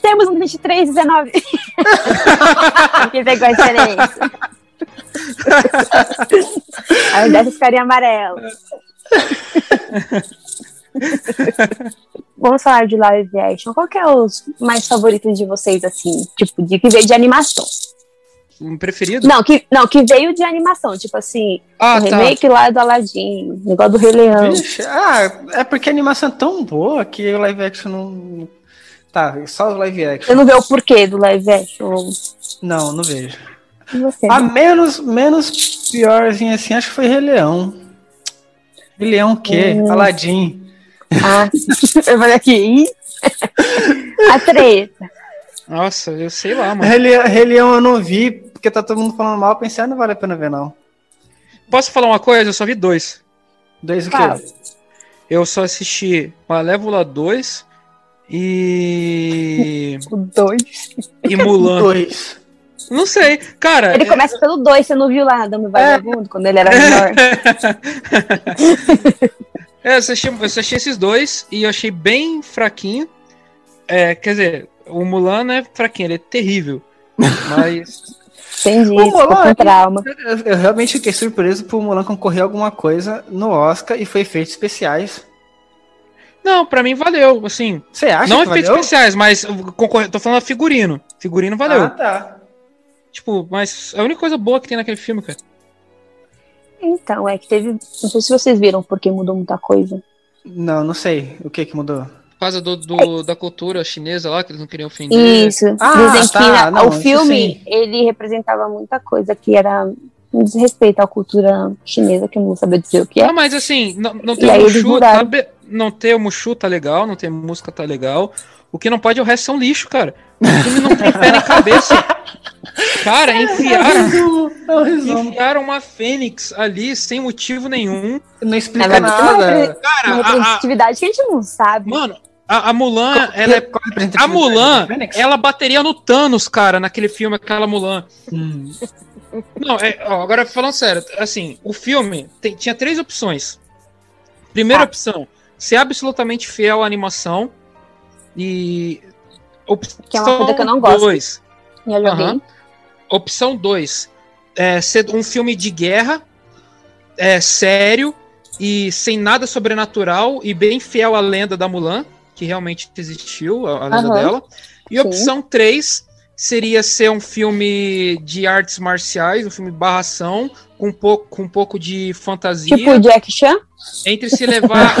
Temos um 23, 19. que pegou a diferença. Ao invés ficaria amarelo. Vamos falar de live action. Qual que é os mais favoritos de vocês, assim? Tipo, de que veio de animação. Um preferido? Não, que, não, que veio de animação. Tipo assim, Ah, o tá. remake lá do Aladdin, negócio do Rei Leão. Vixe, ah, é porque a animação é tão boa que o live action não. Tá, só o live Você action. não vê o porquê do live action? Não, não vejo. Você? A menos, menos piorzinho assim, acho que foi Rei Leão. Rei Leão o quê? Hum. Aladdin. Ah, eu falei aqui. A treta. Nossa, eu sei lá, mano. Rei Leão, Rei Leão eu não vi, porque tá todo mundo falando mal, pensei, ah, não vale a pena ver, não. Posso falar uma coisa? Eu só vi dois. Dois o Fala. quê? Eu só assisti Malévola 2 e. O 2. e Mulan. Dois. Não sei. Cara, Ele é- começa pelo 2, você não viu lá, Dama Vagabundo, quando ele era menor. É, eu assisti, eu assisti esses dois e eu achei bem fraquinho. É, quer dizer, o Mulan não é fraquinho, ele é terrível. Mas. Entendi, O Mulan- com trauma. Eu, eu realmente fiquei surpreso por Mulan concorrer a alguma coisa no Oscar e foi efeitos especiais. Não, pra mim valeu, assim. Você acha não que efeitos valeu? especiais, mas concorre... tô falando figurino. Figurino valeu. Ah, tá. Tipo, mas a única coisa boa que tem naquele filme, cara. Então, é que teve. Não sei se vocês viram porque mudou muita coisa. Não, não sei. O que que mudou? Por causa do, do- da cultura chinesa lá, que eles não queriam ofender. Isso. Ah, Dizem tá, que na- não, o filme ele representava muita coisa que era um desrespeito à cultura chinesa, que eu não vou saber dizer o que é. Não, mas assim, não, não eles Mushu, tá não ter o Mushu tá legal, não ter música tá legal. O que não pode é o resto são lixo, cara. O filme não tem pé nem cabeça. Cara, enfiaram, Não resumo. enfiaram uma fênix ali sem motivo nenhum. Não explica uma nada. Cara, Uma a, a- representatividade que a gente não sabe. mano, a, a Mulan, ela é. Qual a Mulan, ela bateria no Thanos, cara, naquele filme, aquela Mulan. Hum. Não, é, ó, agora falando sério, assim, o filme tem- tinha três opções. Primeira Tá. opção, ser absolutamente fiel à animação. E. Opção Que é uma coisa que eu não gosto. Dois, joguei. Aham. Opção 2, é, ser um filme de guerra, é, sério e sem nada sobrenatural e bem fiel à lenda da Mulan, que realmente existiu, a, a lenda Aham. dela. E Sim. opção 3 seria ser um filme de artes marciais, um filme barração, com um pouco, com um pouco de fantasia, Tipo Jack Chan. entre se levar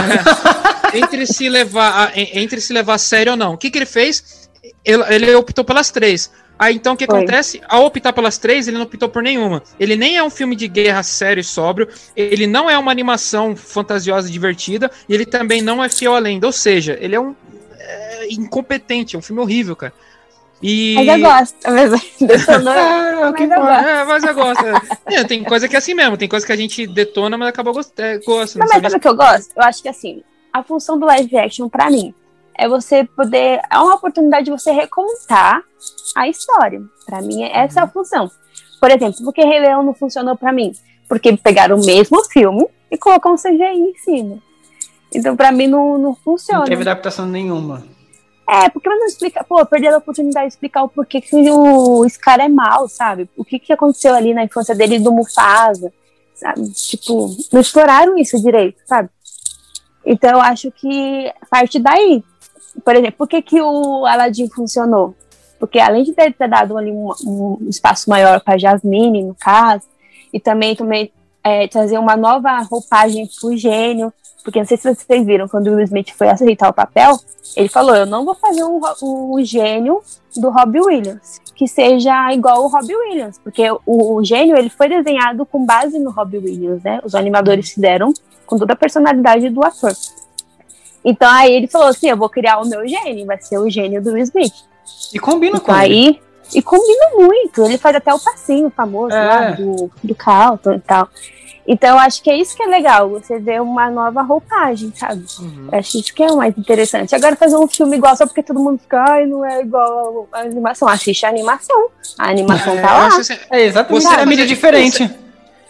é, entre se levar a- en- entre se levar a sério ou não. O que, que ele fez? Ele, ele optou pelas três. Aí então o que Foi. acontece? Ao optar pelas três, ele não optou por nenhuma. Ele nem é um filme de guerra sério e sóbrio, ele não é uma animação fantasiosa e divertida, e ele também não é fiel à lenda. Ou seja, ele é um é, incompetente, é um filme horrível, cara. E... Mas eu gosto. Mas detonou. Ah, Mas eu gosto. É, mas eu gosto. é. É, tem coisa que é assim mesmo, tem coisa que a gente detona, mas acaba gost... é, gosta. Não, Não mas sabe o que eu gosto? Eu acho que assim, a função do live action, pra mim, é você poder. É uma oportunidade de você recontar a história. Pra mim, essa é a função. Por exemplo, por que Rei Leão não funcionou pra mim? Porque pegaram o mesmo filme e colocaram um CGI em cima. Então, pra mim, não, não funciona. Não teve adaptação nenhuma. É, porque não explica, pô, perderam a oportunidade de explicar o porquê que o Scar é mal, sabe? O que, que aconteceu ali na infância dele do Mufasa, sabe? Tipo, não exploraram isso direito, sabe? Então eu acho que parte daí. Por exemplo, por que, que o Aladdin funcionou? Porque além de ter, ter dado ali um, um espaço maior para Jasmine, no caso, e também, também é, trazer uma nova roupagem pro gênio, porque não sei se vocês viram, quando o Will Smith foi aceitar o papel, ele falou: Eu não vou fazer um, um gênio do Robbie Williams, que seja igual o Robbie Williams, porque o, o gênio ele foi desenhado com base no Robbie Williams, né? Os animadores fizeram com toda a personalidade do ator. Então aí ele falou assim: Eu vou criar o meu gênio, vai ser o gênio do Will Smith. E combina com Então ele. aí. E combina muito. Ele faz até o passinho famoso É. lá do, do Carlton e tal. Então eu acho que é isso que é legal, você ver uma nova roupagem, sabe? Uhum. Eu acho isso que é o mais interessante. Agora fazer um filme igual só porque todo mundo fica, ai, não é igual a animação. Assiste a animação. A animação tá lá. Você- É exatamente Você- a mídia você- diferente.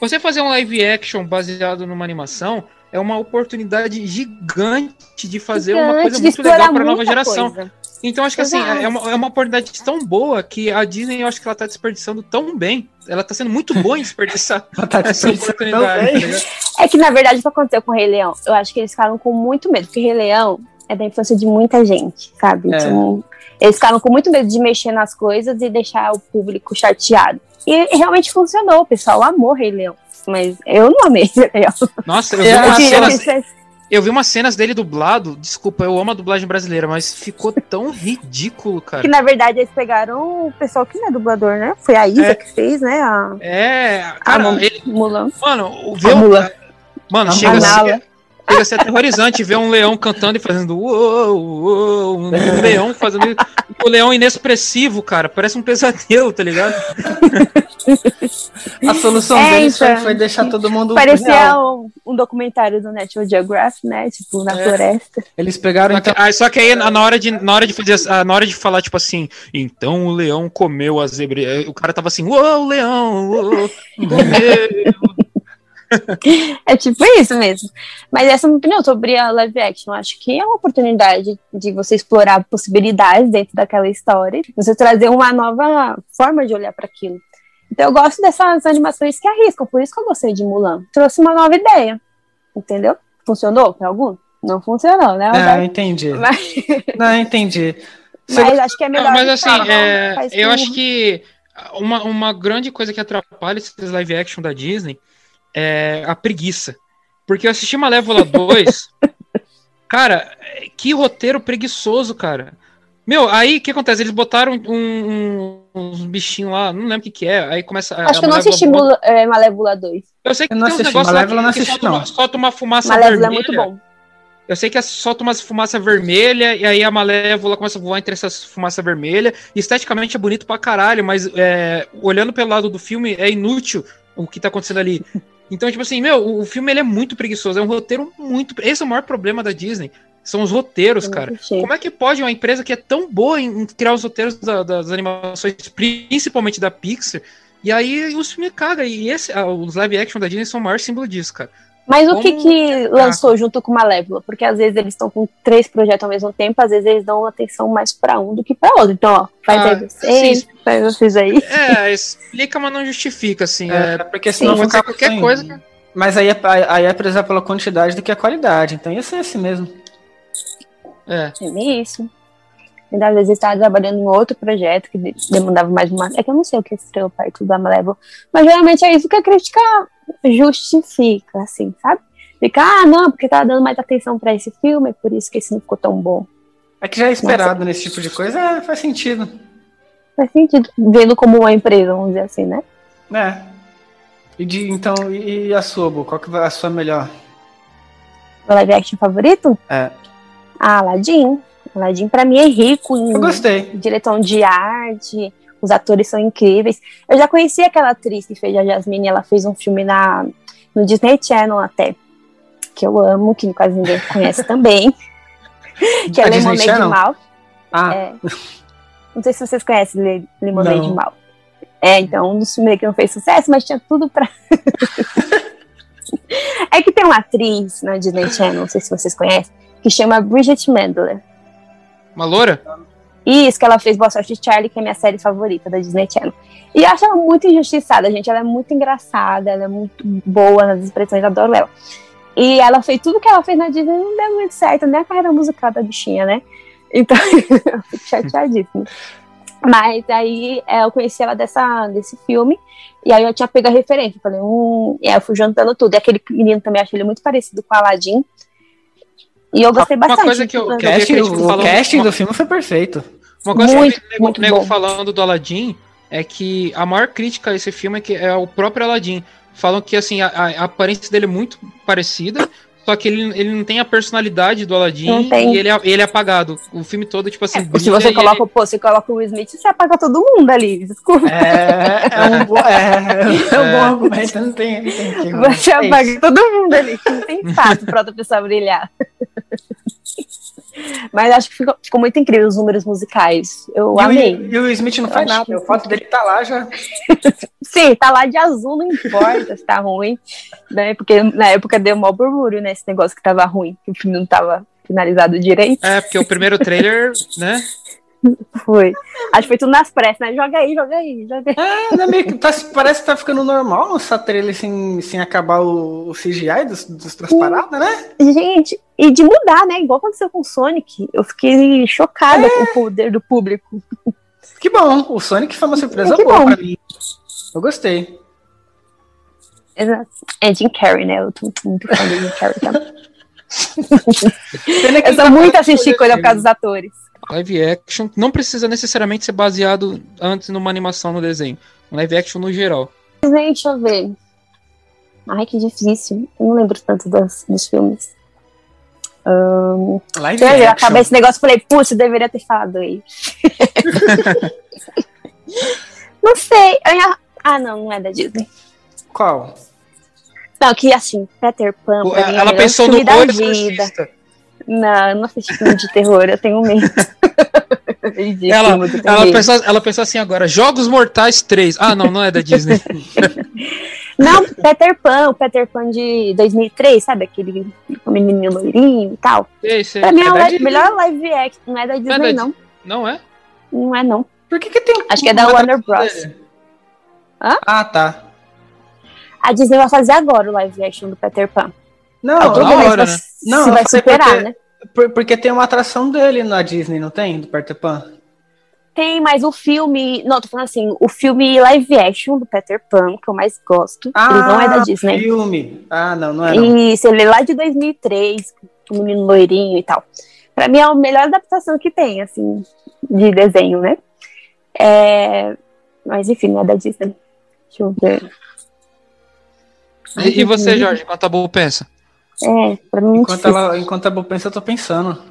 Você fazer um live action baseado numa animação é uma oportunidade gigante de fazer uma coisa Gigante, muito legal para a nova geração. coisa. Então acho que assim, Exato. é uma, é uma oportunidade tão boa que a Disney eu acho que ela tá desperdiçando tão bem. Ela tá sendo muito boa em desperdiçar tá essa desperdiçando oportunidade. tá? É que, na verdade, o que aconteceu com o Rei Leão? Eu acho que eles ficaram com muito medo, porque Rei Leão é da infância de muita gente, sabe? É. Então, eles ficaram com muito medo de mexer nas coisas e deixar o público chateado. E realmente funcionou, o pessoal amou Rei Leão. Mas eu não amei. Nossa, eu vi, Eu assim, cenas, que isso- eu vi umas cenas dele dublado. Desculpa, eu amo a dublagem brasileira, mas ficou tão ridículo, que, cara. na verdade, eles pegaram o pessoal que não é dublador, né? Foi a Isa É. que fez, né? A, É, a cara, ele, Mulan. mano, o A um- Mulan. Mano, A chega a, Nala. Chega a ser aterrorizante ver um leão cantando e fazendo uou, uou, um leão fazendo o leão inexpressivo, cara, parece um pesadelo, tá ligado? A solução É, deles foi, então. foi deixar todo mundo Parecia um, um documentário do National Geographic, né? Tipo, na É. floresta. Eles pegaram Só que, então. ah, só que aí na hora de na hora de fazer ah, na hora de falar tipo assim, então o leão comeu a zebra, eh, o cara tava assim, uou, leão, uou, comeu. É tipo isso mesmo. Mas essa é a minha opinião sobre a live action. Eu acho que é uma oportunidade de você explorar possibilidades dentro daquela história, você trazer uma nova forma de olhar para aquilo. Então eu gosto dessas animações que arriscam, por isso que eu gostei de Mulan. Trouxe uma nova ideia, entendeu? Funcionou para algum? Não funcionou, né? Eu entendi. Mas... Não, entendi. Mas acho que é melhor. Não, mas assim, é, eu acho que uma, uma grande coisa que atrapalha esses live action da Disney é a preguiça. Porque eu assisti Malévola 2. cara, que roteiro preguiçoso, cara. Meu, aí o que acontece? Eles botaram um, um, uns bichinhos lá, não lembro o que, que é. Aí começa. Acho que eu não assisti é, Malévola 2. Eu sei que eu não tem assisti, uns Malévola não assisti, solta, não. Uma, solta uma fumaça Malévola vermelha. é muito bom. Eu sei que solta uma fumaça vermelha e aí a Malévola começa a voar entre essas fumaça vermelha. E esteticamente é bonito pra caralho, mas é, olhando pelo lado do filme é inútil o que tá acontecendo ali. Então, tipo assim, meu, o filme ele é muito preguiçoso, é um roteiro muito. Esse é o maior problema da Disney. São os roteiros, cara. Como é que pode uma empresa que é tão boa em criar os roteiros da, das animações, principalmente da Pixar, e aí os filmes caga. E esse, os live action da Disney são o maior símbolo disso, cara. Mas Como... o que que lançou junto com Malévola? Porque às vezes eles estão com três projetos ao mesmo tempo, às vezes eles dão atenção mais para um do que para outro. Então, ó, faz ah, aí vocês, sim. faz vocês aí. É, explica, mas não justifica, assim. É, é porque senão sim, qualquer assim. coisa. Que... Mas aí é, aí é prezar pela quantidade do que a qualidade. Então ia ser assim mesmo. É. É isso. Ainda às vezes estava trabalhando em outro projeto que demandava mais uma. É que eu não sei o que estreou perto da Malévola. Mas geralmente é isso que a crítica justifica, assim, sabe? Fica, ah, não, porque tava dando mais atenção para esse filme, por isso que esse não ficou tão bom. É que já é esperado Nossa. nesse tipo de coisa, é, faz sentido. Faz sentido, vendo como uma empresa, vamos dizer assim, né? É. E de, então, e a sua, Bu? Qual que vai a sua melhor? O live action favorito? É. Ah, Aladdin. Aladdin pra mim é rico em Eu gostei. direção de arte, os atores são incríveis. Eu já conheci aquela atriz que fez a Jasmine, ela fez um filme na, no Disney Channel até, que eu amo, que quase ninguém conhece também, que é Lemonade Mal. Ah. É, não sei se vocês conhecem Lemonade Mal. É, então, um dos filmes que não fez sucesso, mas tinha tudo pra... é que tem uma atriz na Disney Channel, não sei se vocês conhecem, que chama Bridget Mendler. Uma loura? Isso, que ela fez Boa Sorte Charlie, que é minha série favorita da Disney Channel. E eu acho ela muito injustiçada, gente. Ela é muito engraçada, ela é muito boa nas expressões, adoro ela. E ela fez tudo que ela fez na Disney, não deu muito certo, nem a carreira musical da bichinha, né? Então, eu fico chateadíssima. Mas aí é, eu conheci ela dessa, desse filme, e aí eu tinha pego a referência. Falei, hum, e aí eu fui juntando tudo. E aquele menino também achei ele muito parecido com a Aladdin. E eu gostei bastante. Uma coisa que eu, que eu casting, o casting uma, do filme foi perfeito. Uma coisa muito, que eu muito nego, nego falando do Aladdin é que a maior crítica a esse filme é que é o próprio Aladdin. Falam que assim, a, a aparência dele é muito parecida, só que ele, ele não tem a personalidade do Aladdin e ele, é, ele é apagado. O filme todo, tipo assim. É, se você coloca, ele... pô, você coloca o Will Smith, você apaga todo mundo ali. Desculpa. É, é um, bo é, é um bom argumento, não tem, não tem que Você apaga todo mundo ali, não tem espaço pra outra pessoa brilhar. Mas acho que ficou, ficou, muito incrível os números musicais. Eu e amei. O, e o Smith não faz nada. O fato dele tá lá já. Sim, tá lá de azul, não importa se tá ruim. Né? Porque na época deu maior burburinho nesse né, negócio que tava ruim, que o filme não tava finalizado direito. É, porque o primeiro trailer, né? Foi. Acho que foi tudo nas pressas, né? Joga aí, joga aí, joga aí. É, né, meio que tá, parece que tá ficando normal essa trailer sem, sem acabar o, o CGI dos, dos, das paradas, né? Gente, e de mudar, né? Igual aconteceu com o Sonic. Eu fiquei chocada é. com o poder do público. Que bom, o Sonic foi uma surpresa é boa bom. pra mim. Eu gostei. Exato. É Jim Carrey, né? Eu tô muito fã do Jim Carrey também. eu sou muito assistir coisa por causa dos atores live action não precisa necessariamente ser baseado antes numa animação no desenho. Um live action no geral. Deixa eu ver. Ai, que difícil. Eu não lembro tanto dos, dos filmes. Um, live eu, action. Eu acabei esse negócio e falei, putz, eu deveria ter falado aí. não sei. Ah, não, não é da Disney. Qual? Não, que assim, Peter Pan. ela é pensou no da vida. Não, eu não assisti filme de terror, eu tenho medo. ela, ela, pensou, ela pensou assim agora, Jogos Mortais 3. Ah, não, não é da Disney. não, Peter Pan, o Peter Pan de 2003, sabe? Aquele menininho loirinho e tal. Sei, sei. Pra mim é, é live, melhor live action, não é da Disney, não. É da não. não é? Não é, não. Por que, que tem Acho que é da Warner Bros. Hã? Ah, tá. A Disney vai fazer agora o live action do Peter Pan. Não, Ah, da da Vamos ver hora, né? vai- Não, se eu vai superar, porque- né? Por- porque tem uma atração dele na Disney, não tem? Do Peter Pan? Tem, mas o filme. Não, tô falando assim, o filme live action do Peter Pan, que eu mais gosto, ele não é da Disney. filme. Ah, não, não é não. E se ele é lá de 2003, com o menino loirinho e tal. Pra mim é a melhor adaptação que tem, assim, de desenho, né? É... Mas enfim, não é da Disney. Deixa eu ver. E, e você, Jorge, enquanto a Bull pensa? É, pra mim é Enquanto, difícil. ela, enquanto a Bo pensa, eu tô pensando.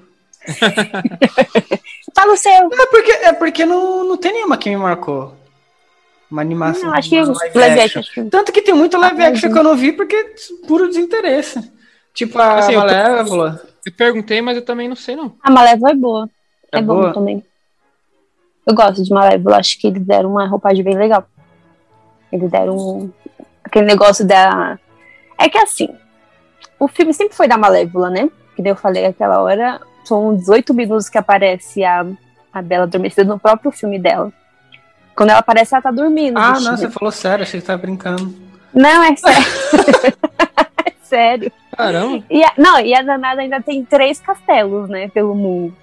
Fala o seu. É porque, é porque não, não tem nenhuma que me marcou. Uma animação. Não, acho que live action. que- Tanto que tem muito live Ah, action que eu não vi porque é puro desinteresse. Tipo a Assim, eu- Malévola. Eu perguntei, mas eu também não sei, não. A Malévola é boa. É, É bom boa? também. Eu gosto de Malévola, acho que eles deram uma roupagem bem legal. Eles deram um- aquele negócio da. É que assim, o filme sempre foi da Malévola, né? Que daí eu falei aquela hora, são 18 minutos que aparece a, a Bela adormecida no próprio filme dela. Quando ela aparece, ela tá dormindo. Ah, não, você falou sério, achei que tava brincando. Não, é sério. é sério. Caramba. E a- não, e a danada ainda tem três castelos, né, pelo mundo.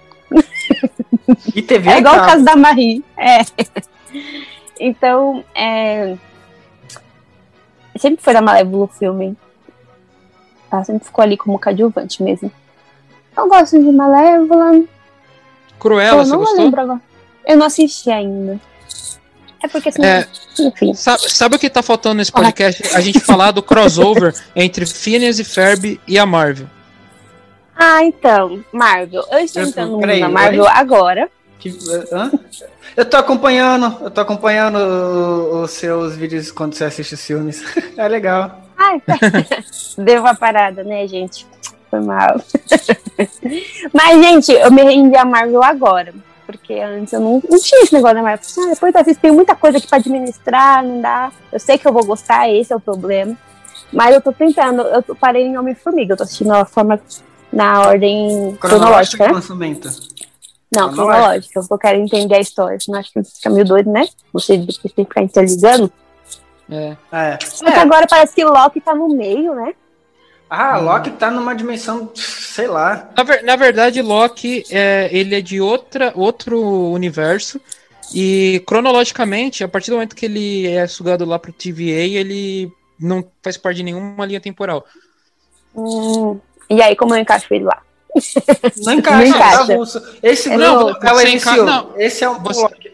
E TV É igual o caso da Marie. É. Então, é... sempre foi da Malévola o filme. Ela sempre ficou ali como coadjuvante mesmo. Eu gosto de Malévola. Cruella, eu você não gostou? lembro agora. Eu não assisti ainda. É porque assim, É. enfim. Sabe, sabe o que tá faltando nesse podcast? A gente falar do crossover entre Phineas e Ferb e a Marvel. Ah, então, Marvel. Eu estou Eu- entrando peraí, na? Marvel agora. Que- hã? Eu tô acompanhando, eu tô acompanhando os seus vídeos quando você assiste os filmes. É legal. Ai, deu uma parada, né, gente? Foi mal. Mas, gente, eu me rendi a Marvel agora. Porque antes eu não, não tinha esse negócio da Marvel. Ah, depois eu assisti, tem muita coisa aqui pra administrar, não dá. Eu sei que eu vou gostar, esse é o problema. Mas eu tô tentando, eu tô- parei em Homem-Formiga, eu tô assistindo a forma na ordem cronológica, né? lançamento. Não, cronológica. eu quero entender a história, senão acho que fica meio doido, né? Você tem que ficar interligando. É. É. Só que agora parece que Loki tá no meio, né? Ah, Loki tá numa dimensão, sei lá. Na, ver- na verdade, Loki é, ele é de outra, outro universo. E cronologicamente, a partir do momento que ele é sugado lá pro TVA, ele não faz parte de nenhuma linha temporal. Hum, e aí, como eu encaixo ele lá? Não encaixa, Não encaixa. tá avulso. Esse É grupo não, é enca- não, Esse é o você- Loki.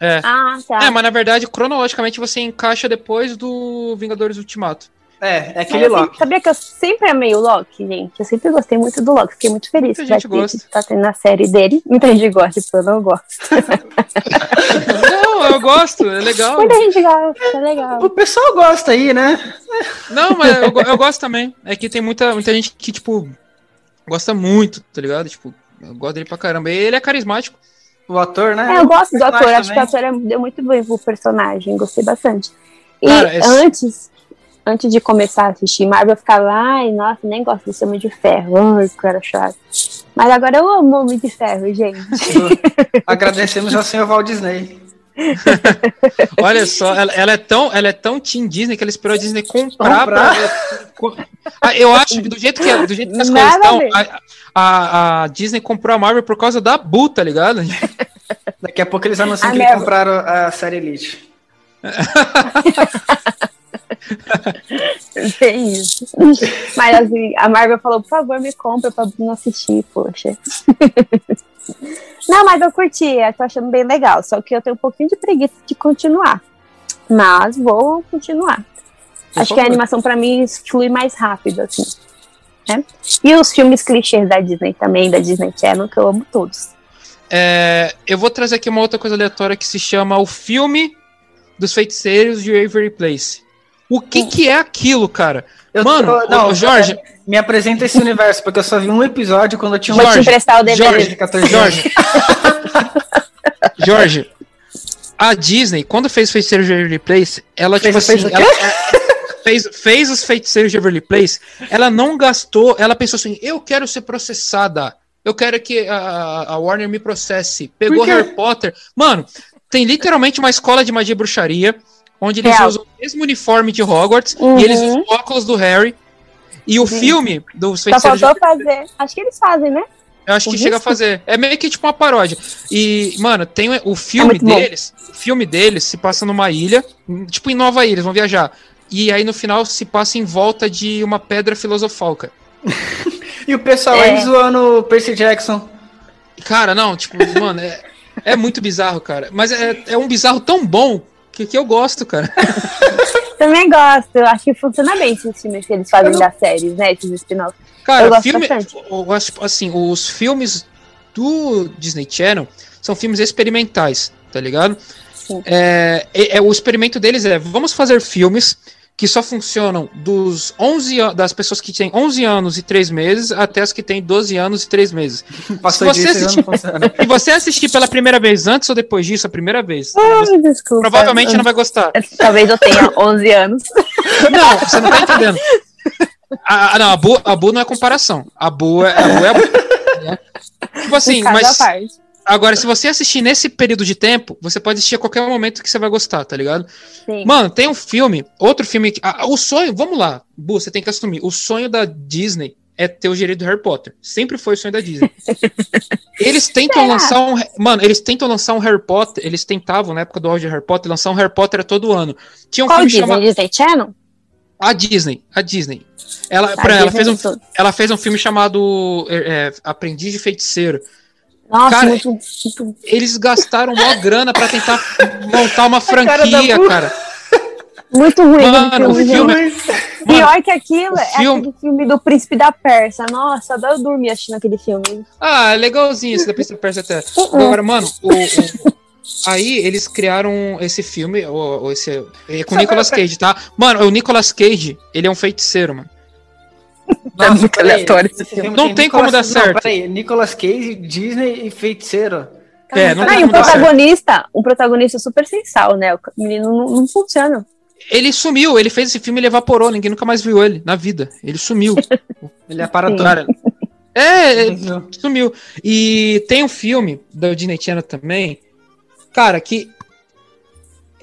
É. Ah, tá. É, mas na verdade, cronologicamente, você encaixa depois do Vingadores Ultimato. É, é aquele eu sempre- Loki. sabia que eu sempre amei o Loki, gente? Eu sempre gostei muito do Loki. Fiquei muito feliz Muita gente gosta. que tá tendo a série dele. Muita gente gosta, tipo, eu não gosto. Não, eu gosto, é legal. Muita gente gosta, é legal. O pessoal gosta aí, né? Não, mas eu, eu gosto também. É que tem muita, muita gente que, tipo, gosta muito, tá ligado? Tipo, eu gosto dele pra caramba. E ele é carismático. O ator, né? É, eu gosto do ator, acho que o ator é- deu muito bem pro personagem, gostei bastante. E Cara, esse- antes, antes de começar a assistir Marvel, eu ficava, ai, nossa, nem gosto desse Homem de Ferro, ai, cara chato. Mas agora eu amo Homem de Ferro, gente. Agradecemos ao senhor Walt Disney. Olha só, ela, ela é tão, ela é tão Team Disney que ela esperou a Disney comprar. Comprar? pra- Ah, eu acho que do jeito que, do jeito que as Nada coisas estão, a, a- a Disney comprou a Marvel por causa da Bu, tá ligado? Daqui a pouco eles anunciam A que eles compraram a série Elite. É isso. Mas assim, a Marvel falou, por favor, me compra pra não assistir, poxa. Não, mas eu curti, eu tô achando bem legal. Só que eu tenho um pouquinho de preguiça de continuar. Mas vou continuar. Por Acho que a favor. animação pra mim flui mais rápido, assim. Né? E os filmes clichês da Disney também, da Disney Channel, que eu amo todos. É, eu vou trazer aqui uma outra coisa aleatória que se chama o filme dos feiticeiros de Waverly Place. O que que é aquilo, cara? Eu Mano, tô- não, ô, Jorge, Me apresenta esse universo, porque eu só vi um episódio quando eu tinha um Vou te Jorge, emprestar o DVD. Jorge, 14 anos. Jorge. Jorge, a Disney, quando fez Feiticeiros de Waverly Place, ela, Fez- tipo fez assim, quê? ela fez, fez os Feiticeiros de Waverly Place, ela não gastou, ela pensou assim, eu quero ser processada, eu quero que a, a Warner me processe. Pegou? Harry Potter. Mano, tem literalmente uma escola de magia e bruxaria, onde eles Real. usam o mesmo uniforme de Hogwarts, Uhum. e eles usam óculos do Harry, E o Sim. filme dos Só feiticeiros de faltou fazer. Acho que eles fazem, né? Eu acho O que chega a risco? fazer. É meio que tipo uma paródia. E, mano, tem o filme bom. deles. O filme deles se passa numa ilha, tipo em Nova Ilha, eles vão viajar. E aí no final se passa em volta de uma pedra filosofal, cara. E o pessoal É. aí zoando o Percy Jackson. Cara, não, tipo, mano, é, é muito bizarro, cara. Mas é, é um bizarro tão bom que, que eu gosto, cara. Também gosto. Eu acho que funciona bem esses filmes que eles fazem das séries, né? Esses spin-offs. Cara, Eu gosto filme, bastante. eu acho, assim, os filmes do Disney Channel são filmes experimentais, tá ligado? É- é- o experimento deles é, vamos fazer filmes que só funcionam dos 11 an- das pessoas que têm 11 anos e 3 meses até as que têm 12 anos e 3 meses. Passou Se você assistir-. Se você assistir pela primeira vez antes ou depois disso, a primeira vez, Ai, você desculpa. provavelmente não vai gostar. Talvez eu tenha 11 anos. Não, você não tá entendendo. Ah, não, a Bu, a Bu não é comparação. A Bu é a Bu. É a Bu né? Tipo assim, mas parte. Agora, se você assistir nesse período de tempo, você pode assistir a qualquer momento que você vai gostar, tá ligado? Sim. Mano, tem um filme, outro filme. que- ah, o sonho, vamos lá, Bu, você tem que assumir. O sonho da Disney é ter o direito do Harry Potter. Sempre foi o sonho da Disney. Eles tentam Será? lançar um. Mano, eles tentam lançar um Harry Potter. Eles tentavam, na época do auge de Harry Potter, lançar um Harry Potter todo ano. Tinha um Qual filme Disney? chamado. Disney Channel? A Disney. A Disney. Ela, A pra ela, Disney fez um, ela fez um filme chamado é, é, Aprendiz de Feiticeiro. Nossa, Cara, muito, muito. Eles gastaram uma grana pra tentar montar uma cara da franquia, Bu. cara. Muito ruim Mano, aquele o filme, filme-. Mano, Pior que aquilo é filme- aquele filme do Príncipe da Pérsia. Nossa, eu dormir assistindo aquele filme. Ah, é legalzinho esse da Princesa Persa até. Uh-uh. Agora, mano, o, o- aí eles criaram esse filme, o, o- esse, é com o Nicolas Cage, tá? Mano, o Nicolas Cage, ele é um feiticeiro, mano. É muito peraí, aleatório esse esse filme. Não tem como dar Nicolas- não, certo. Peraí, Nicolas Cage, Disney e feiticeiro. É, não Ah, tem e como dar certo. protagonista, um protagonista super sensal, né? O menino não, não funciona. Ele sumiu, ele fez esse filme e ele evaporou, ninguém nunca mais viu ele na vida. Ele sumiu. Ele é. Cara, é, é, sumiu. E tem um filme da Disney Channel também, cara, que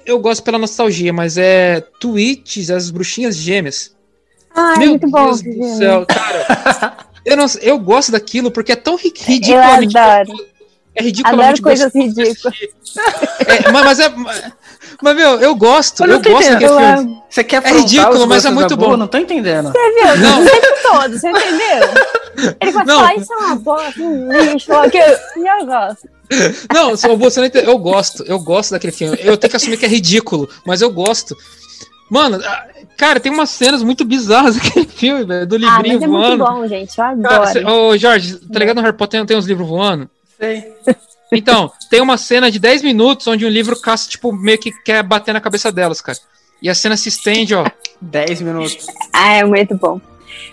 eu gosto pela nostalgia, mas é Twitches, as bruxinhas gêmeas. Ai, Meu muito bom. Deus esse do filme. céu, cara. Eu, não, eu gosto daquilo porque é tão ri- Eu adoro. É ridiculamente Adoro coisas ridículas. É, mas, mas é. Mas, meu, eu gosto. Eu Eu, gosto daquele Eu filme. Você quer É ridículo, mas é muito bom. Não tô entendendo. Você viu? Não. O tempo todo, você entendeu? Ele vai Não. falar, isso é uma bosta, um lixo, aqui. E eu gosto. Não, só você não entende. Eu gosto, eu gosto daquele filme. Eu tenho que assumir que é ridículo, mas eu gosto. Mano, cara, tem umas cenas muito bizarras naquele filme, velho, do Ah, livrinho mas é muito voando. bom, gente. Eu Cara, adoro. cê- ô, Jorge, tá ligado no Harry Potter tem, tem uns livros voando? Sei. Então, tem uma cena de 10 minutos onde um livro caça, tipo, meio que quer bater na cabeça delas, cara. E a cena se estende, ó. 10 minutos. Ah, é muito bom.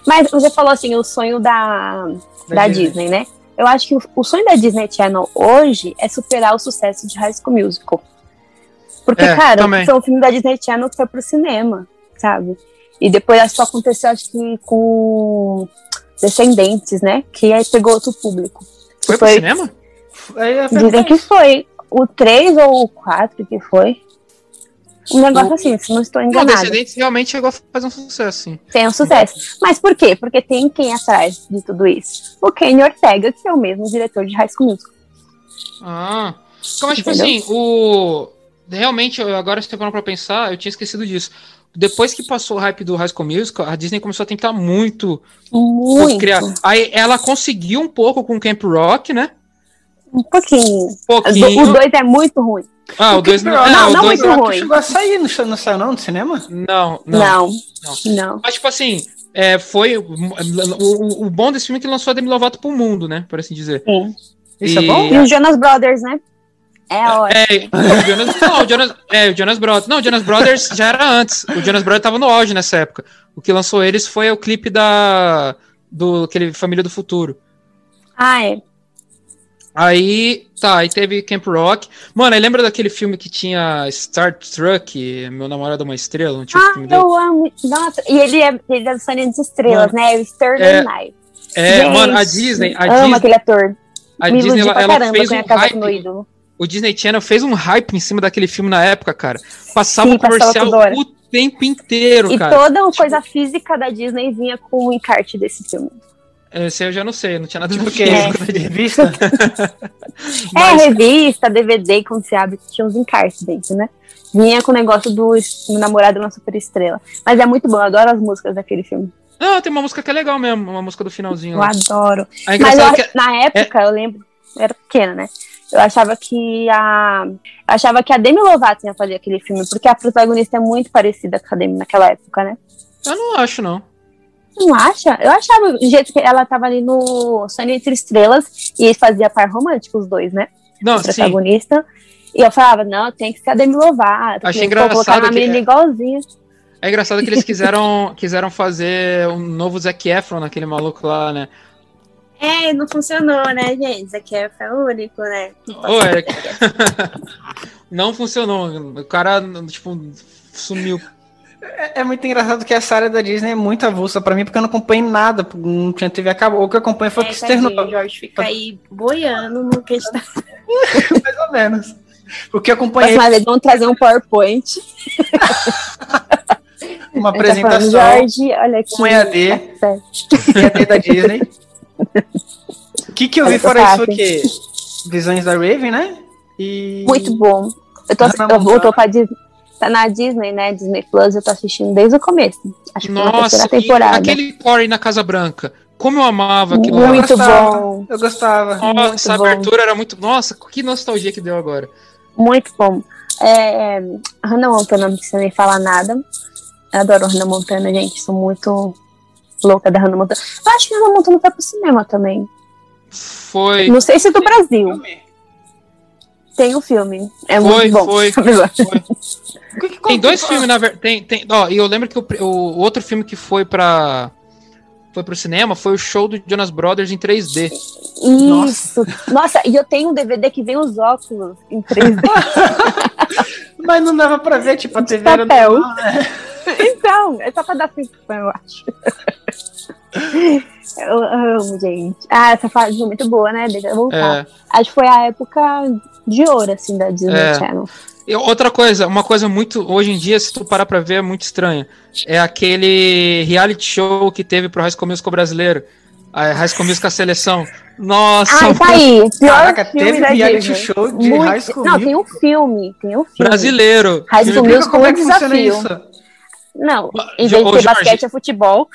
Mas você falou assim, o sonho da, da, Disney. né? Eu acho que o, o sonho da Disney Channel hoje é superar o sucesso de High School Musical. Porque, É, cara, também. foi um filme da Disney Channel que foi pro cinema, sabe? E depois acho que só aconteceu, acho que com Descendentes, né? Que aí pegou outro público. Foi pro Foi- cinema? Aí eu Dizem que foi o 3 ou o 4 que foi. Um negócio assim, se não estou Não, enganada. Descendentes realmente chegou a fazer um sucesso, sim. Tem um sucesso. Mas por quê? Porque tem quem atrás de tudo isso? O Kenny Ortega, que é o mesmo diretor de High School Musical. Ah. Mas, tipo assim, o. Realmente, agora você parou pra pensar, eu tinha esquecido disso. Depois que passou o hype do High School Musical, a Disney começou a tentar muito, Muito. criar. Aí ela conseguiu um pouco com Camp Rock, né? Um pouquinho. Pouquinho. O 2 é muito ruim. Ah, o 2 Camp não. É, não, o não dois- muito Rock ruim. chegou a sair, não, não saiu não do cinema? Não, não. Não. não. Não. Mas, tipo assim, é, foi. O, o- o bom desse filme é que lançou a Demi Lovato pro mundo, né? Por assim dizer. Sim. Isso é E- bom? E os Jonas Brothers, né? É ótimo. É, o Jonas, não, o Jonas, é, o Jonas Brothers. Não, o Jonas Brothers já era antes. O Jonas Brothers tava no auge nessa época. O que lançou eles foi o clipe da. Do aquele Família do Futuro. Ah, é. Aí, tá, aí teve Camp Rock. Mano, aí lembra daquele filme que tinha Star Trek, Meu Namorado é uma Estrela? Não tinha o Ah, filme dele? eu amo. Nossa, e ele é, ele é do Sonho das Estrelas, né? O Sterling É, Knight. É, Gente, mano, a Disney, a amo Disney, aquele ator. a Me Disney ela, ela caramba fez com um hype. O Disney Channel fez um hype em cima daquele filme na época, cara. Passava Sim, um passava comercial o tempo inteiro, E cara. toda uma coisa física da Disney vinha com o encarte desse filme. Esse eu já não sei, não tinha nada de Tipo o quê? É. De revista? Mas- É, revista, DVD, quando você abre, tinha uns encartes dentro, né? Vinha com o negócio do namorado de uma super estrela. Mas é muito bom, eu adoro as músicas daquele filme. Não, tem uma música que é legal mesmo, uma música do finalzinho. Eu lá. adoro. É Mas eu- que na época, eu lembro, eu era pequena, né? Eu achava que a. Eu achava que a Demi Lovato ia fazer aquele filme, porque a protagonista é muito parecida com a Demi naquela época, né? eu não acho, não. Não acha? Eu achava o jeito que ela tava ali no Sonho Entre Estrelas e fazia par romântico, os dois, né? Não, o sim. protagonista. E eu falava, não, tem que ser a Demi Lovato. Achei engraçado uma que- menina igualzinha. É engraçado que eles quiseram, quiseram fazer um novo Zac Efron naquele maluco lá, né? É, não funcionou, né, gente? Isso aqui é único, né? Ô, é- não funcionou. O cara, tipo, sumiu. É, é muito engraçado que essa área da Disney é muito avulsa pra mim, porque eu não acompanho nada. Não tinha TV acabou. O que eu acompanho foi o que externou, É, Jorge fica aí boiando no que está. mais ou menos. O que eu acompanhei Próxima vez vamos trazer um PowerPoint. uma A gente tá falando, apresentação Jorge, olha aqui. um EAD. Tá. EAD da Disney. O que, que eu vi fora isso quê? Visões da Raven, né? E. Muito bom. Eu, tô, eu voltou pra Disney. Tá na Disney, né? Disney Plus, eu tô assistindo desde o começo. Acho que foi na Nossa, temporada. aquele Corey na Casa Branca. Como eu amava aquilo. Muito gostava. bom. Eu gostava. É Nossa, muito essa bom. abertura era muito. Nossa, que nostalgia que deu agora. Muito bom. É, a Hannah Montana não precisa nem falar nada. Eu adoro Hannah Montana, gente. Sou muito louca da Hannah Montana. Eu acho que a Hannah Montana foi pro cinema também. Foi. Não sei se do Brasil. Filme. Tem o filme. É Foi, muito bom. foi. Que Tem dois filmes, na verdade. Tem, tem, ó, e eu lembro que o, o- outro filme que foi pra. Foi pro cinema foi o show do Jonas Brothers em 3D. Isso. Nossa, e eu tenho um DVD que vem os óculos em 3D. Mas não dava pra ver, tipo, a TV era papel. normal, né? Então, é só pra dar sensação, eu acho. Eu amo, gente. Ah, essa fase é muito boa, né? Deixa eu voltar. É. Acho que foi a época de ouro, assim, da Disney É. Channel. E outra coisa, uma coisa muito. Hoje em dia, se tu parar pra ver, é muito estranha. É aquele reality show que teve pro High School Musical brasileiro. A High School Musical Seleção. Nossa, Ah, tá aí. Pior Caraca, filme teve da reality Disney. show de Muito- High School Não, tem um filme. Tem um filme. brasileiro. High Me School explica Musical Como é é funciona desafio. isso? Não, em vez de Jorge, basquete, é futebol.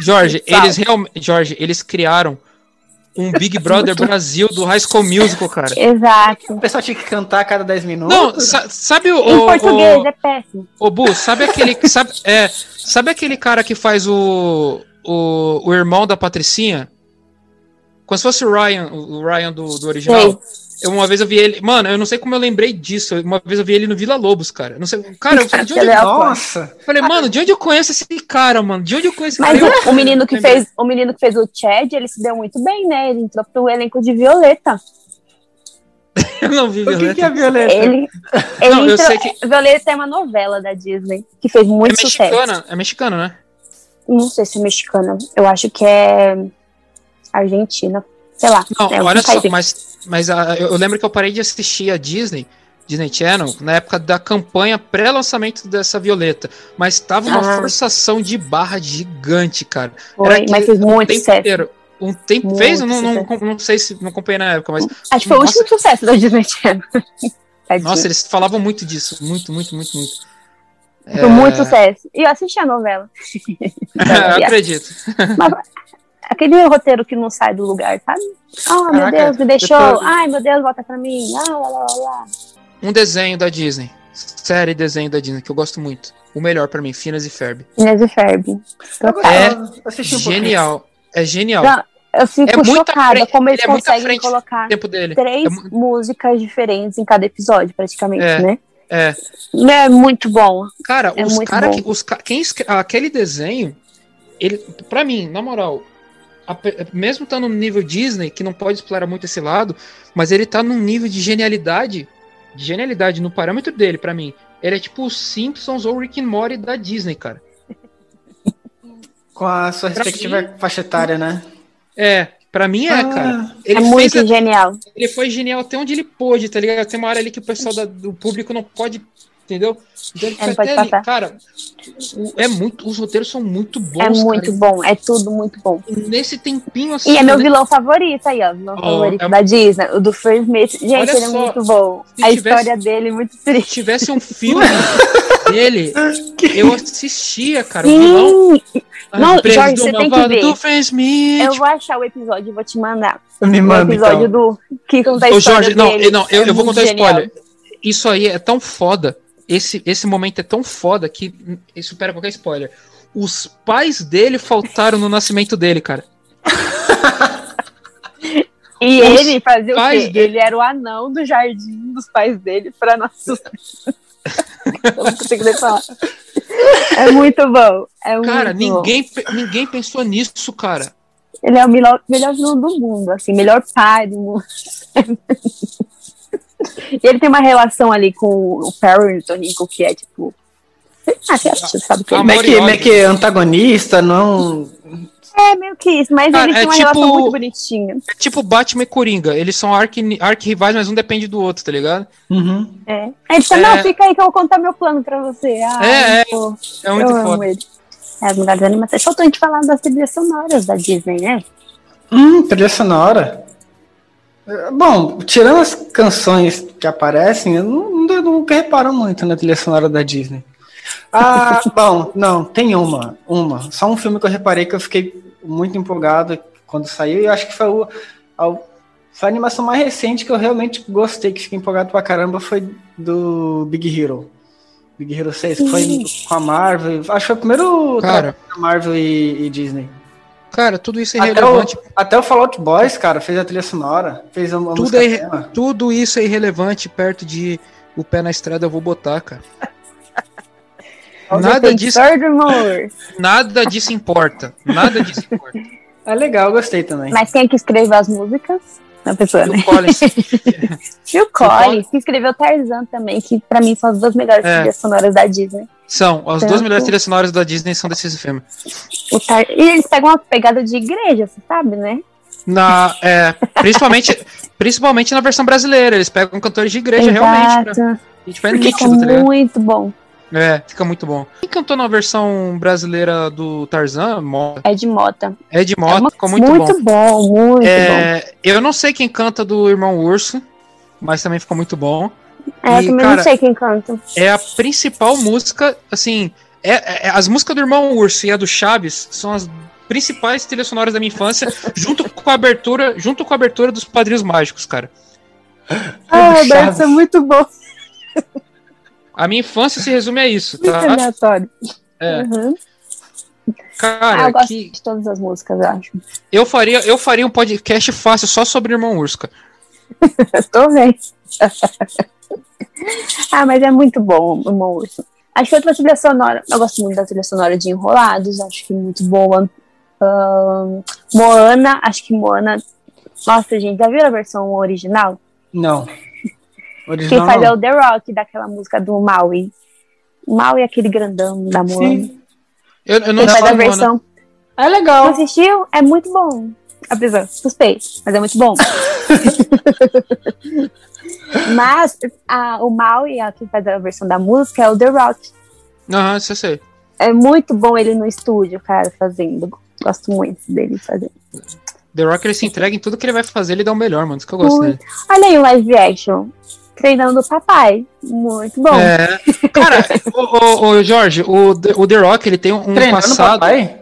Jorge, eles realmente. Jorge, eles criaram um Big Brother Brasil do High School Musical, cara. Exato. O pessoal tinha que cantar a cada 10 minutos? Não, sa- sabe o. Em o- português o- é péssimo. Ô, Bu, sabe aquele. Sabe, é, sabe aquele cara que faz o, o. o irmão da Patricinha? Como se fosse o Ryan, o Ryan do, do original. Sei. Eu, uma vez eu vi ele. Mano, eu não sei como eu lembrei disso. Uma vez eu vi ele no Vila Lobos, cara. Não sei. Cara, eu falei, de onde eu, é Nossa! falei, mano, de onde eu conheço esse cara, mano? De onde eu conheço esse Mas cara? o, o menino que fez, o menino que fez o Chad, ele se deu muito bem, né? Ele entrou pro elenco de Violeta. Eu não vi O que, Violeta. que é Violeta? Ele, ele Não, eu entrou- sei que- Violeta é uma novela da Disney que fez É muito sucesso. mexicana, é mexicano, né? Não sei se é mexicana. Eu acho que é Argentina. Sei lá. Não, é, olha só, mas, mas a- eu, eu lembro que eu parei de assistir a Disney, Disney Channel, na época da campanha pré-lançamento dessa Violeta. Mas tava uma Ah. forçação de barra gigante, cara. Foi, mas fez muito tempo sucesso. inteiro. Um tempo Muito fez? Não, não, não sei se não acompanhei na época, mas. Acho que foi o último sucesso da Disney Channel. Nossa, eles falavam muito disso. Muito, muito, muito, muito. Foi muito sucesso. E eu assisti a novela. eu acredito. Aquele roteiro que não sai do lugar, sabe? Oh, meu Caraca, Deus, me deixou. depois- Ai, meu Deus, volta pra mim. Ah, lá, lá, lá. Um desenho da Disney. Série desenho da Disney, que eu gosto muito. O melhor pra mim, Finas e Ferb. Inês e Ferb. Total. É um. Genial. É genial. Não, eu fico É muito chocada frente- como eles ele é muito à conseguem colocar O tempo dele. três É mu- músicas diferentes em cada episódio, praticamente, É. né? É. É muito bom. Cara, É os muito cara bom. que. Os, quem aquele desenho, ele, pra mim, na moral, mesmo estando no nível Disney, que não pode explorar muito esse lado, mas ele tá num nível de genialidade, de genialidade no parâmetro dele, pra mim. Ele é tipo os Simpsons ou Rick and Morty da Disney, cara. Com a sua Pra respectiva faixa etária, né? É, pra mim é, Ah, cara. é Ele muito fez a- genial. ele foi genial até onde ele pôde, tá ligado? Tem uma hora ali que o pessoal da- do público não pode Entendeu? Então ele É, pode ali. passar. Cara, o- é muito, os roteiros são muito bons. É muito cara. bom, é tudo muito bom. Nesse tempinho assim. E é meu né? vilão favorito aí, ó. Vilão Oh, favorito é- da Disney, o do First Mate. Gente, Olha ele é só, muito bom. se A tivesse- história dele é muito Se triste. tivesse um filme dele, eu assistia, cara. O vilão. Sim! Não, Jorge, do você tem que ver. do Fans-Meet. Eu vou achar o episódio e vou te mandar. Me O manda, episódio então. do que conta a Ô, história Jorge, não, dele. eu- não, eu, É eu vou contar genial. spoiler. Isso aí é tão foda. Esse, esse momento é tão foda que isso supera qualquer spoiler. Os pais dele faltaram no nascimento dele, cara. E Os ele fazia o quê? dele- Ele era o anão do jardim dos pais dele pra não assustar. eu não consigo nem falar. É muito bom. É Cara, muito bom. ninguém, pe- ninguém pensou nisso, cara. Ele é o melhor, melhor vilão do mundo, assim, melhor pai do mundo. e ele tem uma relação ali com o Perry Rico, que é tipo. Ah, você acha, sabe que ele Meio que, meio que antagonista, não. é meio que isso, mas Cara, eles têm é uma tipo- relação muito bonitinha. É tipo Batman e Coringa. Eles são arqui- arqui-rivais, mas um depende do outro, tá ligado? Uhum. É. Aí ele fala, É. não, fica aí que eu vou contar meu plano pra você. Ah, É, é. pô, É muito eu amo foda. ele. É, as melhores animações. Faltou a gente falar das trilhas sonoras da Disney, né? Hum, trilha sonora. Bom, tirando as canções que aparecem, eu não, não- nunca reparo muito na trilha sonora da Disney. Ah, bom, não, tem uma, uma. Só um filme que eu reparei que eu fiquei muito empolgado quando saiu, e eu acho que foi, o, a, foi a animação mais recente que eu realmente gostei, que fiquei empolgado pra caramba, foi do Big Hero. Big Hero 6, que foi com a Marvel. Acho que foi o primeiro Cara, da Marvel e, e Disney. Cara, tudo isso é Até o, irrelevante. até o Fallout Boys, cara, fez a trilha sonora, fez a, a Tudo é, tema. tudo isso é irrelevante perto de o pé na estrada eu vou botar, cara. Nada disso, nada disso importa. Nada disso importa. É legal, eu gostei também. Mas quem é que escreveu as músicas? A pessoa, né? O Collins, E o Collins, que escreveu Tarzan também, que pra mim são as duas melhores É. trilhas sonoras da Disney. são as duas Tanto- melhores trilhas sonoras da Disney são desse filme. O Tar... E eles pegam uma pegada de igreja, você sabe, né? Na, é, principalmente, principalmente na versão brasileira, eles pegam cantores de igreja realmente pra, Exato. e, tipo, é nítido, tá muito bom. É, fica muito bom. Quem cantou na versão brasileira do Tarzan? Mo- É de Mota. É de É Mota, uma- ficou muito, bom. muito bom, muito bom. É, eu não sei quem canta do Irmão Urso, mas também ficou muito bom. É, eu e, também cara, não sei quem canta. É a principal música, assim, é, é- as músicas do Irmão Urso e a do Chaves são as principais trilhas sonoras da minha infância, junto com a abertura, junto com a abertura dos Padrinhos Mágicos, cara. Ah, Chaves. deve ser muito bom. A minha infância se resume a isso, Muito tá? aleatório. É. Uhum. Ah, Cara, eu gosto que de todas as músicas, eu acho. eu faria, eu faria um podcast fácil só sobre Irmão Urso, cara. Tô vendo. ah, mas é muito bom, o Irmão Urso. Acho que outra trilha sonora. Eu gosto muito da trilha sonora de Enrolados, acho que muito boa. Ahn, Moana, acho que Moana. Nossa, gente, já viram a versão original? Não. Quem Original faz é o The Rock, daquela música do Maui. O Maui é aquele grandão da Moana. Sim. Eu, eu não Quem faz a versão. É Não legal. assistiu? É muito bom. Apesar, suspeito, mas é muito bom. mas a, o Maui, a quem faz a versão da música, é o The Rock. Aham, eu sei. É muito bom ele no estúdio, cara, fazendo. Gosto muito dele fazendo. The Rock ele se entrega em tudo que ele vai fazer, ele dá o melhor, mano. Isso que eu gosto Muito. dele. Olha aí o live action. Treinando o papai. Muito bom. É, cara, o, o- o Jorge, o, The- o The Rock, ele tem um Treinando passado. papai?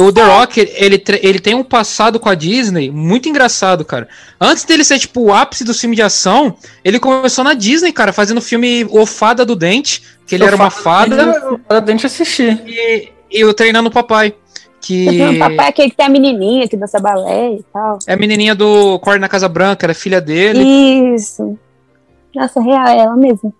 O The Rock, ele, ele tem um passado com a Disney muito engraçado, cara. Antes dele ser, tipo, o ápice do filme de ação, ele começou na Disney, cara, fazendo o filme O Fada do Dente, que ele Eu era uma falo- fada, Eu dente assistir. e, e o Treinando o Papai, que O papai é aquele que tem a menininha que dança balé e tal. é a menininha do Corre na Casa Branca, era filha dele. Isso. Nossa, real, é ela mesmo.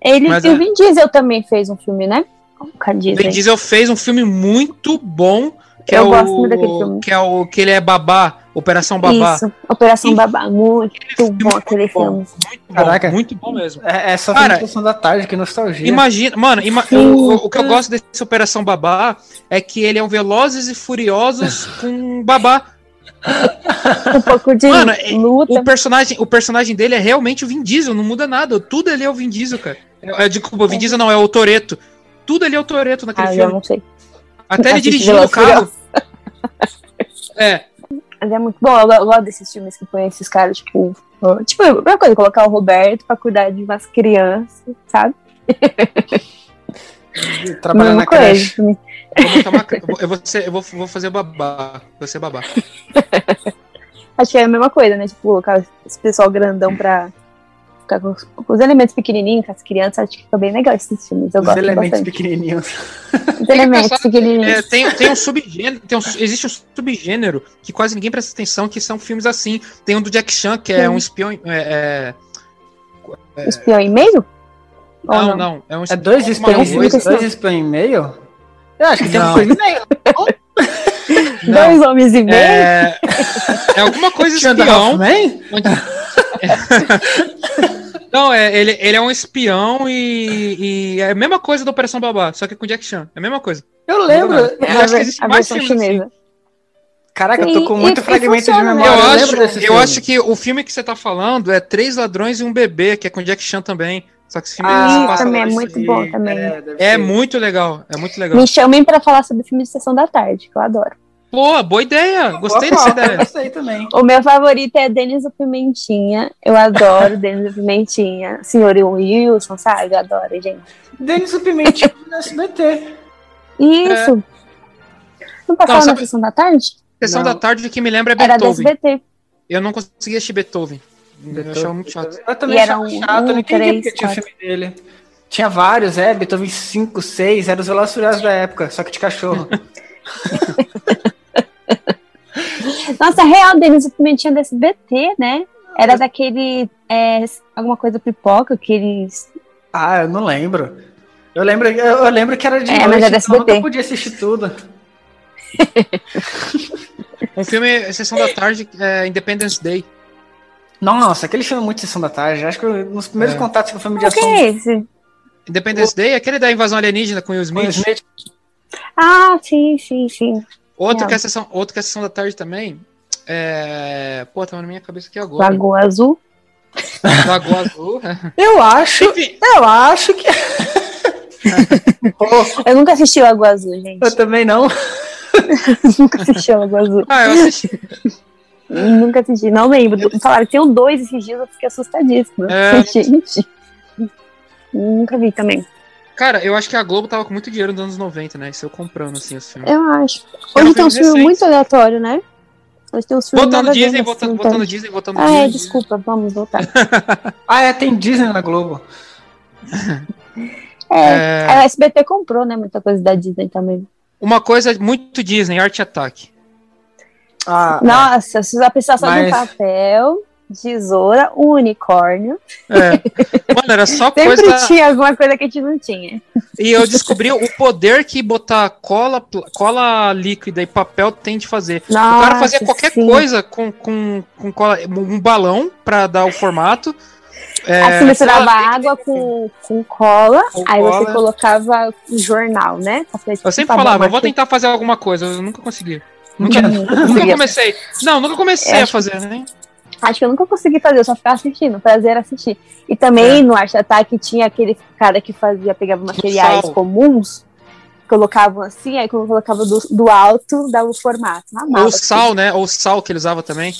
Ele Mas e é. o Vin Diesel também fez um filme, né? Com a Vin. Diesel fez um filme muito bom, que Eu é gosto o muito daquele filme. que é o que ele é babá, Operação Babá. Isso, Operação Ih, Babá. Muito bom aquele Muito bom, filme. muito bom, Caraca. muito bom mesmo. É, é só Cara, da tarde, que nostalgia. Imagina, mano, ima- o, o que eu gosto desse Operação Babá é que ele é um Velozes e Furiosos com babá. Um pouco de Mano, é- luta. O personagem, o personagem dele é realmente o Vin Diesel, não muda nada. Tudo ele é o Vin Diesel, cara. É, é, desculpa, o Vin Diesel não, é o Toreto. Tudo ali é o Toreto naquele Ah, eu filme. não sei. Até ele dirigiu o carro. É, Mas é muito bom, eu, go- eu gosto desses filmes que põem esses caras, tipo. Tipo, a mesma coisa, colocar o Roberto pra cuidar de umas crianças, sabe? Trabalhando mesma na creche. Eu vou, botar uma- eu vou- ser- eu vou, vou fazer babá. Vou ser babá. Acho que é a mesma coisa, né? Tipo, colocar esse pessoal grandão pra ficar com os, com os elementos pequenininhos, com as crianças, acho que fica bem legal esses filmes. Eu Os gosto elementos bastante. pequenininhos. Os elementos pensar- pequenininhos. É, tem, tem um subgênero, tem um- existe um subgênero que quase ninguém presta atenção, que são filmes assim. Tem um do Jack Chan, que é Sim. um espião. É, é- Espião e meio? Não, não? não, é um É dois uma espiões, dois espiões e meio? Eu acho que tem Não. uma coisa e meio. Dois homens e meio? é, é alguma coisa espião. Onde- Não, é, ele, ele é um espião e, e é a mesma coisa da Operação Babá, só que com Jack Chan. É a mesma coisa. Eu lembro. Eu a, acho que existe a mais versão filmes assim. chinesa. Caraca, eu tô com E- muito e- fragmento de funciona, memória. eu Eu, acho, eu filme. acho que o filme que você tá falando é Três Ladrões e um Bebê, que é com Jack Chan também. Só que esse filme Ah, Isso passa também é muito bom também. É, É muito legal, é muito legal. Me chamem pra falar sobre filme de sessão da tarde, que eu adoro. Boa, boa ideia. Gostei Boa dessa ideia. Gostei também. O meu favorito é Denis o Pimentinha. Eu adoro Denis o Pimentinha. Senhor Wilson, sabe? Eu adoro, gente. Denis o Pimentinho no SBT. Isso. Não passava Não, na sessão da tarde? Sessão Não. da tarde que me lembra é Era do Beethoven. SBT. Eu não consegui assistir Beethoven. Eu achava muito chato. Eu também era achava um, chato, eu não um, entendi porque tinha filme dele. Tinha vários, é, Beethoven 5, 6, eram os Furiosos da época, só que de cachorro. Nossa, real, Denis o Pimentinha do SBT, né? Era daquele. é, alguma coisa pipoca, aqueles. ah, eu não lembro. Eu lembro, eu, eu lembro que era de É, mas noite, é da então eu podia assistir tudo. Um filme Sessão da Tarde é Independence Day. Nossa, aquele filme é muito Sessão da Tarde. Acho que eu- nos primeiros É. contatos com o filme de O que ação é esse? Independence Day é aquele da invasão alienígena com o o Smith. Smith, Ah, sim, sim, sim. Outro Não. que, é sessão, outro que é Sessão da Tarde também. É... Pô, tava na minha cabeça aqui agora. Lagoa Azul. Lagoa Azul. Eu acho, Enfim, eu acho que. Eu nunca assisti Lagoa Azul, gente. eu também não. nunca assisti Lagoa Azul. ah, eu assisti. Nunca assisti, não lembro. Falaram que tem o dois esses dias, eu fiquei assustadíssima. É. Gente. Nunca vi também. Cara, eu acho que a Globo tava com muito dinheiro nos anos 90, né? Isso eu comprando, assim, os filmes. Eu acho. Hoje tem uns filmes filmes recentes. muito aleatórios, né? Hoje tem uns filmes ver, Disney, voltando, não voltando tem. Disney, voltando Ah, é, Disney. desculpa, vamos voltar. Ah, é, tem Disney na Globo. É, É, a SBT comprou, né? Muita coisa da Disney também. uma coisa muito Disney, Arte Ataque. Ah, Nossa, se a pessoa só de um Mas- papel, tesoura, um unicórnio. É. Mano, era só Sempre coisa. tinha alguma coisa que a gente não tinha. E eu descobri o poder que botar cola, cola líquida e papel tem de fazer. Nossa, o cara fazia qualquer sim. coisa com, com, com cola, um balão pra dar o formato. É, Aí você misturava água com, com cola, Com aí cola. você colocava o jornal, né? Tipo, Eu sempre falava, eu vou tentar fazer alguma coisa, eu nunca consegui. Nunca- Nunca comecei. Não, nunca comecei É, a fazer, né? Acho que eu nunca consegui fazer, eu só ficava assistindo, prazer assistir. E também É. no Arte Ataque tinha aquele cara que fazia, pegava materiais sal. comuns, colocavam assim, aí quando colocava do, do alto, dava o formato. Amava, Ou sal, né? Ou sal que ele usava também.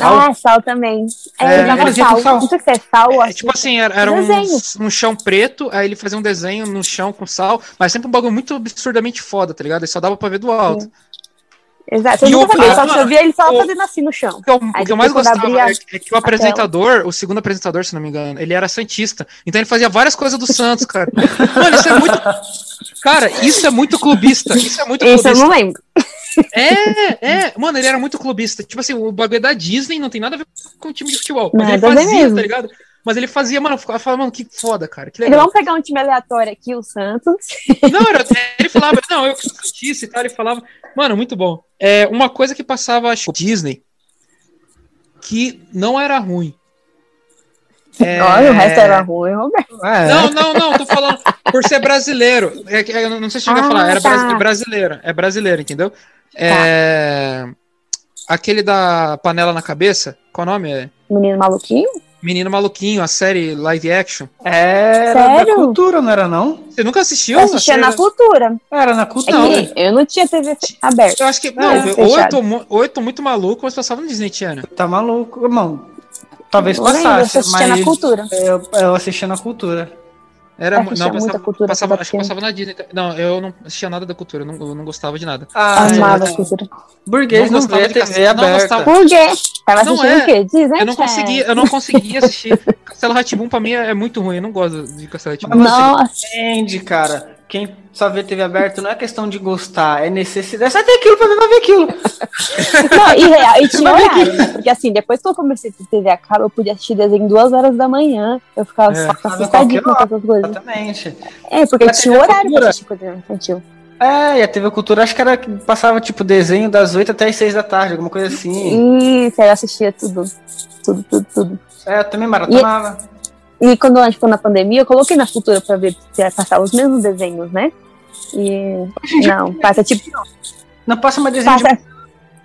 Ah, sal também. É, É, ele sal. sal. Não sei se é sal ou É, tipo assim, era, era um, um chão preto, aí ele fazia um desenho no chão com sal, mas sempre um bagulho muito absurdamente foda, tá ligado? Ele só dava pra ver do alto. Exato. Eu E nunca o- fazia, só eu via ele só o- fazendo assim no chão. O que eu, Aí o que eu mais gostava é, é que o apresentador, o segundo apresentador, se não me engano, ele era santista. Então ele fazia várias coisas do Santos, cara. Mano, isso é muito. Cara, isso é muito clubista. Isso é muito Isso eu clubista. não lembro. É, é. Mano, ele era muito clubista. Tipo assim, o bagulho da Disney não tem nada a ver com o time de futebol. Mas ele fazia, tá ligado? Mas ele fazia, mano, eu falando, mano, que foda, cara. Que Ele, legal. vamos pegar um time aleatório aqui, o Santos. Não, era, ele falava, não, eu santista e tal, ele falava, mano, muito bom. É, uma coisa que passava, acho, Disney, que não era ruim. É, Olha, o resto era ruim, Roberto. É, Não, não, não, tô falando por ser brasileiro. É, que- eu não sei se chega a Ah, falar, era tá. brasi- é brasileiro, é brasileiro, entendeu? É, aquele da panela na cabeça, qual o nome? É Menino maluquinho? Menino Maluquinho, a série live action. Era Sério? da cultura, não era não? Você nunca assistiu? Eu assistia série? na cultura. Era na É cultura. Não, eu não tinha TV aberta. Eu acho que. É, Não, ou, eu tô, ou eu tô muito maluco, mas passava no Disney Channel. tá maluco, irmão. Talvez Eu lembro, eu passasse, assistia mas na cultura. eu, eu assistia na cultura. Era, assistia não, muita passava, cultura passava, acho que passava na Disney. Não, eu não assistia nada da cultura, eu não, eu não gostava de nada. Ah, Amava é. a cultura. Burguês Não não, gostava vê de TV não gostava. Por quê? Tava Não assistindo é. o quê? Disney Eu não conseguia, eu não conseguia assistir. Castelo Ratibum pra mim é, é muito ruim, eu não gosto de Castelo Ratibum. Você- Nossa, Entende, cara. Quem só vê TV aberta não é questão de gostar, é necessidade. Só tem aquilo pra ver, vai ver aquilo. não, e real, e tinha horário, né? Porque assim, depois que eu comecei a TV a cabo, eu podia assistir desenho duas horas da manhã. Eu ficava É, assustadíssima com essas coisas. Exatamente. É, porque Mas tinha horário pra cultura. assistir coisa infantil. É, e a TV Cultura acho que era que passava tipo desenho das 8 até as 6 da tarde, alguma coisa assim. Isso, aí eu assistia tudo. Tudo, tudo, tudo. É, eu também maratonava. E quando a gente ficou na pandemia, eu coloquei na cultura pra ver se ia passar os mesmos desenhos, né? E. Não, passa tipo. Não passa mais desenho Passa. de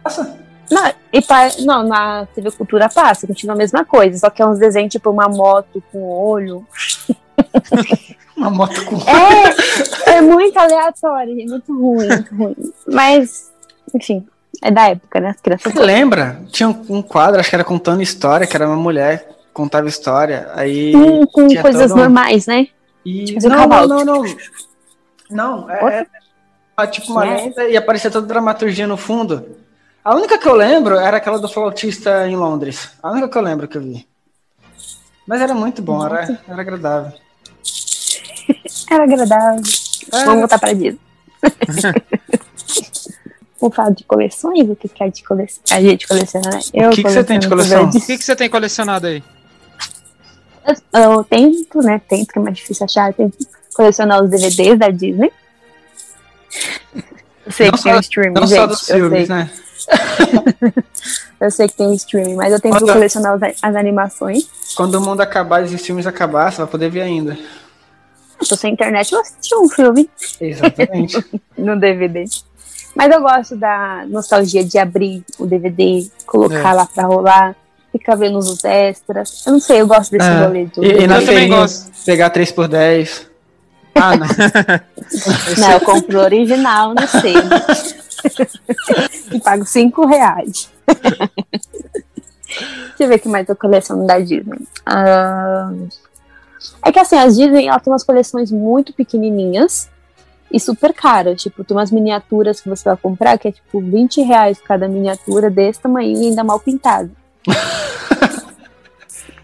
passa. Não, e pa... não, na TV Cultura passa, continua a mesma coisa, só que é uns desenhos tipo uma moto com olho. Uma moto com. É, é muito aleatório, é muito ruim, muito ruim. Mas, enfim, é da época, né? As crianças. Você lembra? Tinha um, quadro, acho que era contando história, que era uma mulher contava história. Aí. Com, com coisas um- normais, né? E... Tipo, Não, não, não, não. Não, é, é tipo uma lenda e aparecia toda dramaturgia no fundo. A única que eu lembro era aquela do flautista em Londres. A única que eu lembro que eu vi. Mas era muito bom, era, era agradável. Era agradável. É, Vamos voltar pra Disney. Vamos falar de coleções? O que que é de coleção? A gente coleciona, né? Eu que que você tem de coleção? O que, que você tem colecionado aí? Eu, eu tento, né? Tento, que é mais difícil achar. Eu tento colecionar os DVDs da Disney. Eu sei Não que tem só- o streaming, Não gente. só dos eu, filmes, sei, né? eu sei que tem o streaming, mas eu tento Quando- colecionar as, as animações. Quando o mundo acabar e os filmes acabar, você vai poder ver ainda. Eu tô sem internet, eu assisti um filme Exatamente. no DVD. Mas eu gosto da nostalgia de abrir o DVD, colocar É. lá pra rolar, ficar vendo os extras. Eu não sei, eu gosto desse É. rolê do E, e na Eu também feirinha, gosto. pegar 3 por 10 Ah, não. Não, eu compro o original, não sei. e pago 5 reais. Deixa eu ver o que mais eu coleciono da Disney. Ah, é que assim, a Disney ela tem umas coleções muito pequenininhas e super caras. Tipo, tem umas miniaturas que você vai comprar que é tipo 20 reais cada miniatura desse tamanho e ainda mal pintada.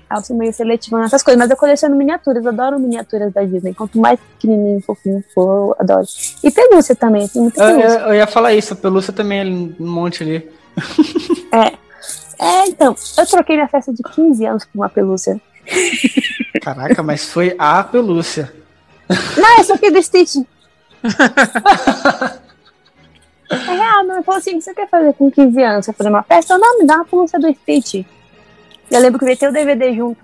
Eu sou meio seletiva nessas coisas, mas eu coleciono miniaturas, eu adoro miniaturas da Disney. Quanto mais pequenininho, fofinho for, eu adoro. E pelúcia também, tem muita Eu, pelúcia. eu- eu ia falar isso, a pelúcia também é um monte ali. É, então, eu troquei minha festa de 15 anos por uma pelúcia. Caraca, mas foi a pelúcia. Não, essa aqui é do Stitch. é real, não. Falou assim: o que você quer fazer com 15 anos? Você fazer uma festa? Eu, não, me dá uma pelúcia do Stitch. Eu lembro que veio ter o DVD junto.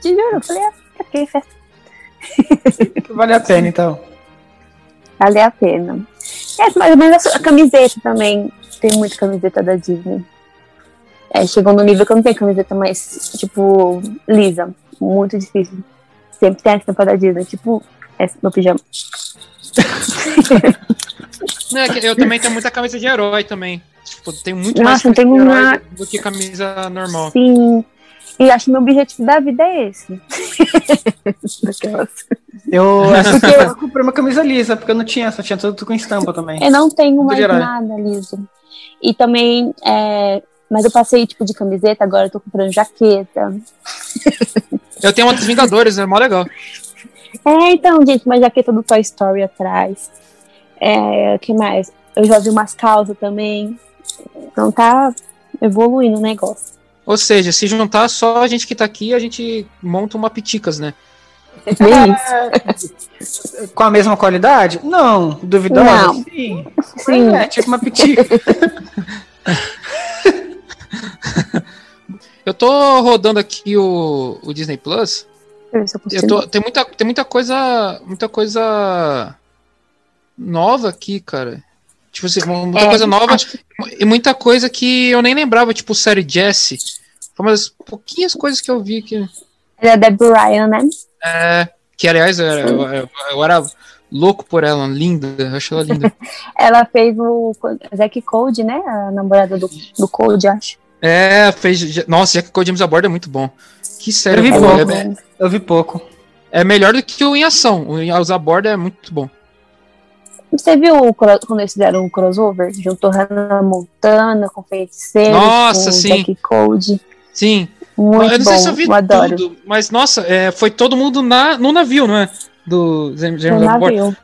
Te juro, eu falei: ah, ok, festa. Vale a pena, então. Vale a pena. É, mais ou menos a camiseta também. Tem muita camiseta da Disney. É, chegou no nível que eu não tenho camiseta mais, tipo, lisa. Muito difícil. Sempre tem a estampa da Disney, tipo, esse meu pijama. Não, é que eu também tenho muita camisa de herói também. Tipo, tenho muito Nossa, mais de uma- do que camisa normal. Sim. E acho que meu objetivo da vida é esse. Eu, essa aqui eu comprei uma camisa lisa, porque eu não tinha, só tinha tudo com estampa também. Eu não tenho mais nada liso. E também, é, mas eu passei tipo de camiseta, agora eu tô comprando jaqueta. Eu tenho uma dos Vingadores, é mó legal. É, então, gente, uma jaqueta do Toy Story atrás. É, que mais? Eu já vi umas calças também. Então tá evoluindo o negócio. Ou seja, se juntar só a gente que tá aqui, a gente monta uma piticas, né? É isso. Com a mesma qualidade? Não. Duvidosa? Não. Sim. Sim. É, tipo uma pitica. Eu tô rodando aqui o, o Disney Plus. Deixa eu ver se eu tô, tem, muita, tem muita coisa. Muita coisa nova aqui, cara. Tipo assim, muita É, coisa nova acho e muita coisa que eu nem lembrava, tipo série Jesse. Foi uma das pouquinhas coisas que eu vi que. É Debbie Ryan, né? É. Que aliás, eu, eu, eu, era louco por ela, linda, eu acho ela linda. ela fez o Zack Code, né? A namorada do, do Code, acho. É, fez. Nossa, Jack Code James a Bordo é muito bom. Que sério, eu vi pouco. É, eu vi pouco. É melhor do que o Em Ação. O Em a Bordo é muito bom. Você viu quando eles fizeram um crossover? Juntou Hannah Montana com Feiticeiro, Nossa, com sim. Jack Code. Sim. Muito eu não bom, sei se eu vi eu adoro. tudo, mas nossa, é, foi todo mundo na, no navio, não é? Do James No navio.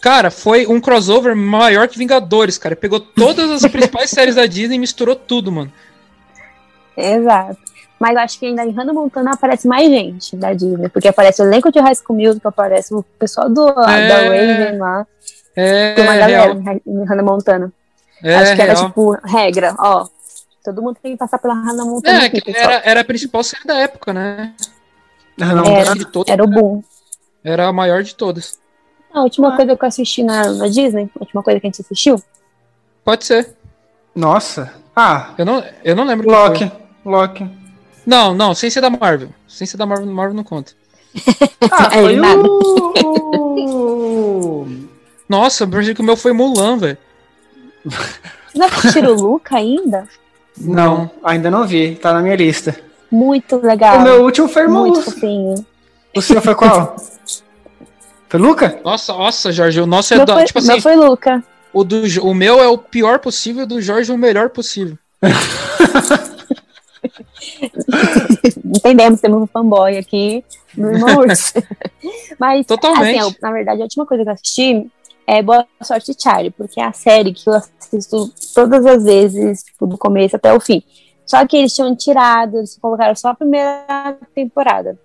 Cara, foi um crossover maior que Vingadores, cara. Pegou todas as principais séries da Disney e misturou tudo, mano. Exato. Mas eu acho que ainda em Hannah Montana aparece mais gente da Disney, porque aparece o elenco de High School Musical, aparece o pessoal do, É. da Raven lá, É, tem uma galera real. em Hannah Montana. É, acho que era real. tipo regra, ó. Todo mundo tem que passar pela Hannah Montana É, aqui, era, era a principal série da época, né? Não, Era. de todas, Era o boom. era a maior de todas. A última Ah. coisa que eu assisti na, na Disney, a última coisa que a gente assistiu, Pode ser. Nossa. Ah, Eu não, eu não lembro. Loki. Loki. Não, não, sem ser da Marvel. Sem ser da Marvel, Marvel não conta. Ah, É, foi o... Nossa, eu que o meu foi Mulan, velho. não assistiram o Luca ainda? Não, ainda não vi. Tá na minha lista. Muito legal. O meu último foi muito Irmão. fofinho. O seu foi qual? foi Luca? Nossa, nossa, Jorge, o nosso é Meu da, foi, tipo meu assim, foi Luca. o, do, o meu é o pior possível, o do Jorge é o melhor possível. Entendemos, temos um fanboy aqui no Irmão Urso. Mas, Totalmente. assim, na verdade, a última coisa que eu assisti é Boa Sorte Charlie, porque é a série que eu assisto todas as vezes, tipo, do começo até o fim. Só que eles tinham tirado, eles colocaram só a primeira temporada.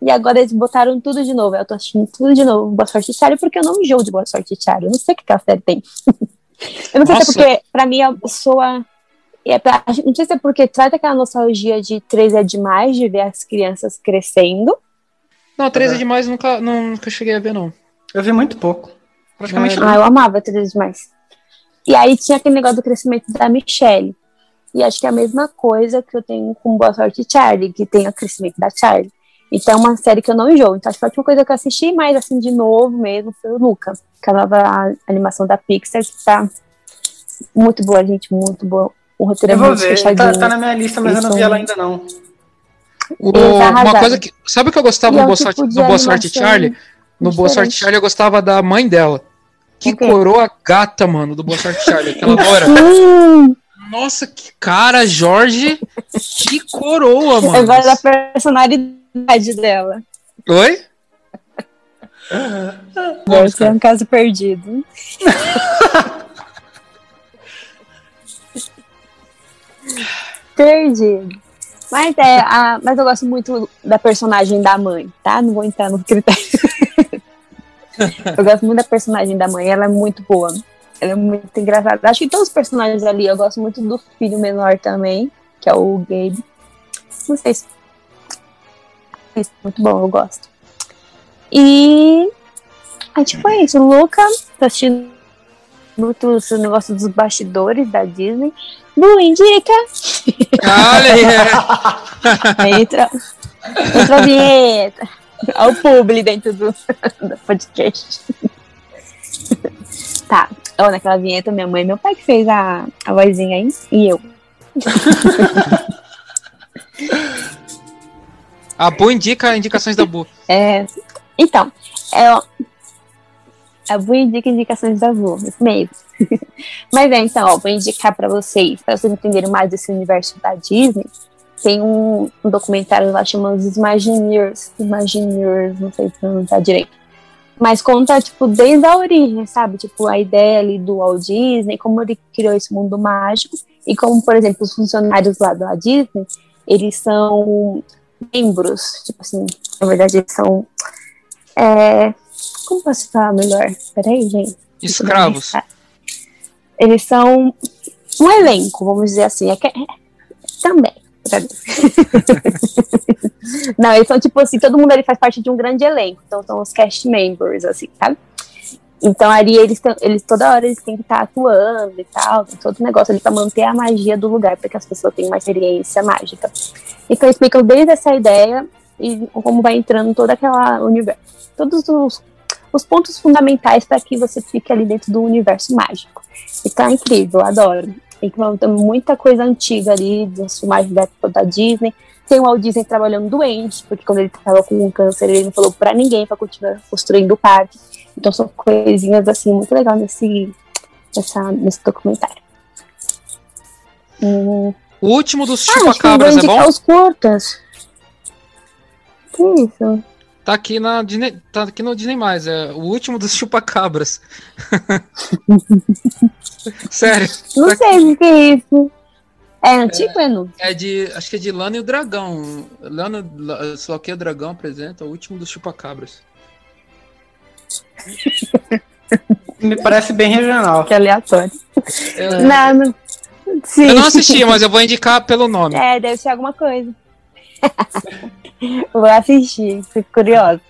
E agora eles botaram tudo de novo. Eu tô assistindo tudo de novo, Boa Sorte Charlie, porque eu não enjoo de Boa Sorte Charlie. Eu não sei o que aquela série tem. eu não sei Nossa. se é porque, pra mim, a pessoa. É pra, não sei se é porque traz aquela nostalgia de três é demais, de ver as crianças crescendo. Não, 13 é demais nunca, nunca cheguei a ver, não. Eu vi muito pouco. Praticamente nada. Ah, eu amava três é demais. E aí tinha aquele negócio do crescimento da Michelle. E acho que é a mesma coisa que eu tenho com Boa Sorte Charlie, que tem o crescimento da Charlie. Então é uma série que eu não enjoo. Então acho que a última coisa que eu assisti, mais assim, de novo mesmo, foi o Luca. Que é a nova animação da Pixar, que tá muito boa, gente, muito boa. O roteiro é Eu vou muito ver. fechadinho. Tá, tá na minha lista, mas eu não vi ela ainda não. O- uma coisa que. Sabe o que eu gostava E é no Boa, tipo Sorte, no Boa Sorte Charlie? No Boa Sorte. Charlie eu gostava da mãe dela. Que O quê? coroa gata, mano, do Boa Sorte Charlie. Aquela. Hum, Nossa, que cara, Jorge. Que coroa, mano. eu gosto da personalidade dela. Oi? Deve ser um caso perdido. perdido. Mas é, a, mas eu gosto muito da personagem da mãe, tá? Não vou entrar no critério. eu gosto muito da personagem da mãe, ela é muito boa. Ela é muito engraçada. Acho que todos os personagens ali, eu gosto muito do filho menor também, que é o Gabe. Não sei se. Isso, muito bom, eu gosto. E. É tipo isso, o Luca, tô assistindo muito o negócio dos bastidores da Disney. Lu, indica! Olha aí. Entra, entra a vinheta. Olha o publi dentro do, do podcast. Tá, ó, naquela vinheta, minha mãe e meu pai que fez a, a vozinha aí, e eu. A Bu indica indicações da Bu. É, então, é, a Bu indica indicações da Bu, isso mesmo. Mas é, então, ó, vou indicar pra vocês, pra vocês entenderem mais desse universo da Disney, tem um, um documentário lá chamado Os Imagineers, Imagineers, não sei pronunciar direito. Mas conta, tipo, desde a origem, sabe? Tipo, a ideia ali do Walt Disney, como ele criou esse mundo mágico, e como, por exemplo, os funcionários lá da Disney, eles são membros, tipo assim, na verdade eles são. É, como posso falar melhor? Peraí, gente. Escravos. Eles são um elenco, vamos dizer assim. É que- é- também. Não, eles são tipo assim, todo mundo ali faz parte de um grande elenco. Então são os cast members, assim, sabe? Então ali eles, eles toda hora eles têm que estar tá atuando e tal, todo negócio ali para manter a magia do lugar, para que as pessoas tenham uma experiência mágica. Então explicam desde essa ideia e como vai entrando toda aquela universo, todos os, os pontos fundamentais para que você fique ali dentro do universo mágico. Então é incrível, adoro. Tem muita coisa antiga ali, das filmagens da época da Disney. Tem o Walt Disney trabalhando doente, porque quando ele estava com um câncer, ele não falou para ninguém para continuar construindo o parque. Então são coisinhas assim muito legal nesse, nessa, nesse documentário. Hum. O último dos ah, chupacabras é bom? os curtas. Que isso? Tá aqui na Disney, tá aqui no Disney mais, é o último dos chupacabras. Sério. Não tá sei o que é isso. É antigo, é, novo? É de. Acho que é de Lana e o Dragão. Lana, só que o Dragão apresenta o último dos chupacabras. Me parece bem regional. Que aleatório. Eu, não, não, sim. eu não assisti, mas eu vou indicar pelo nome. É, deve ser alguma coisa. vou assistir, fico curiosa.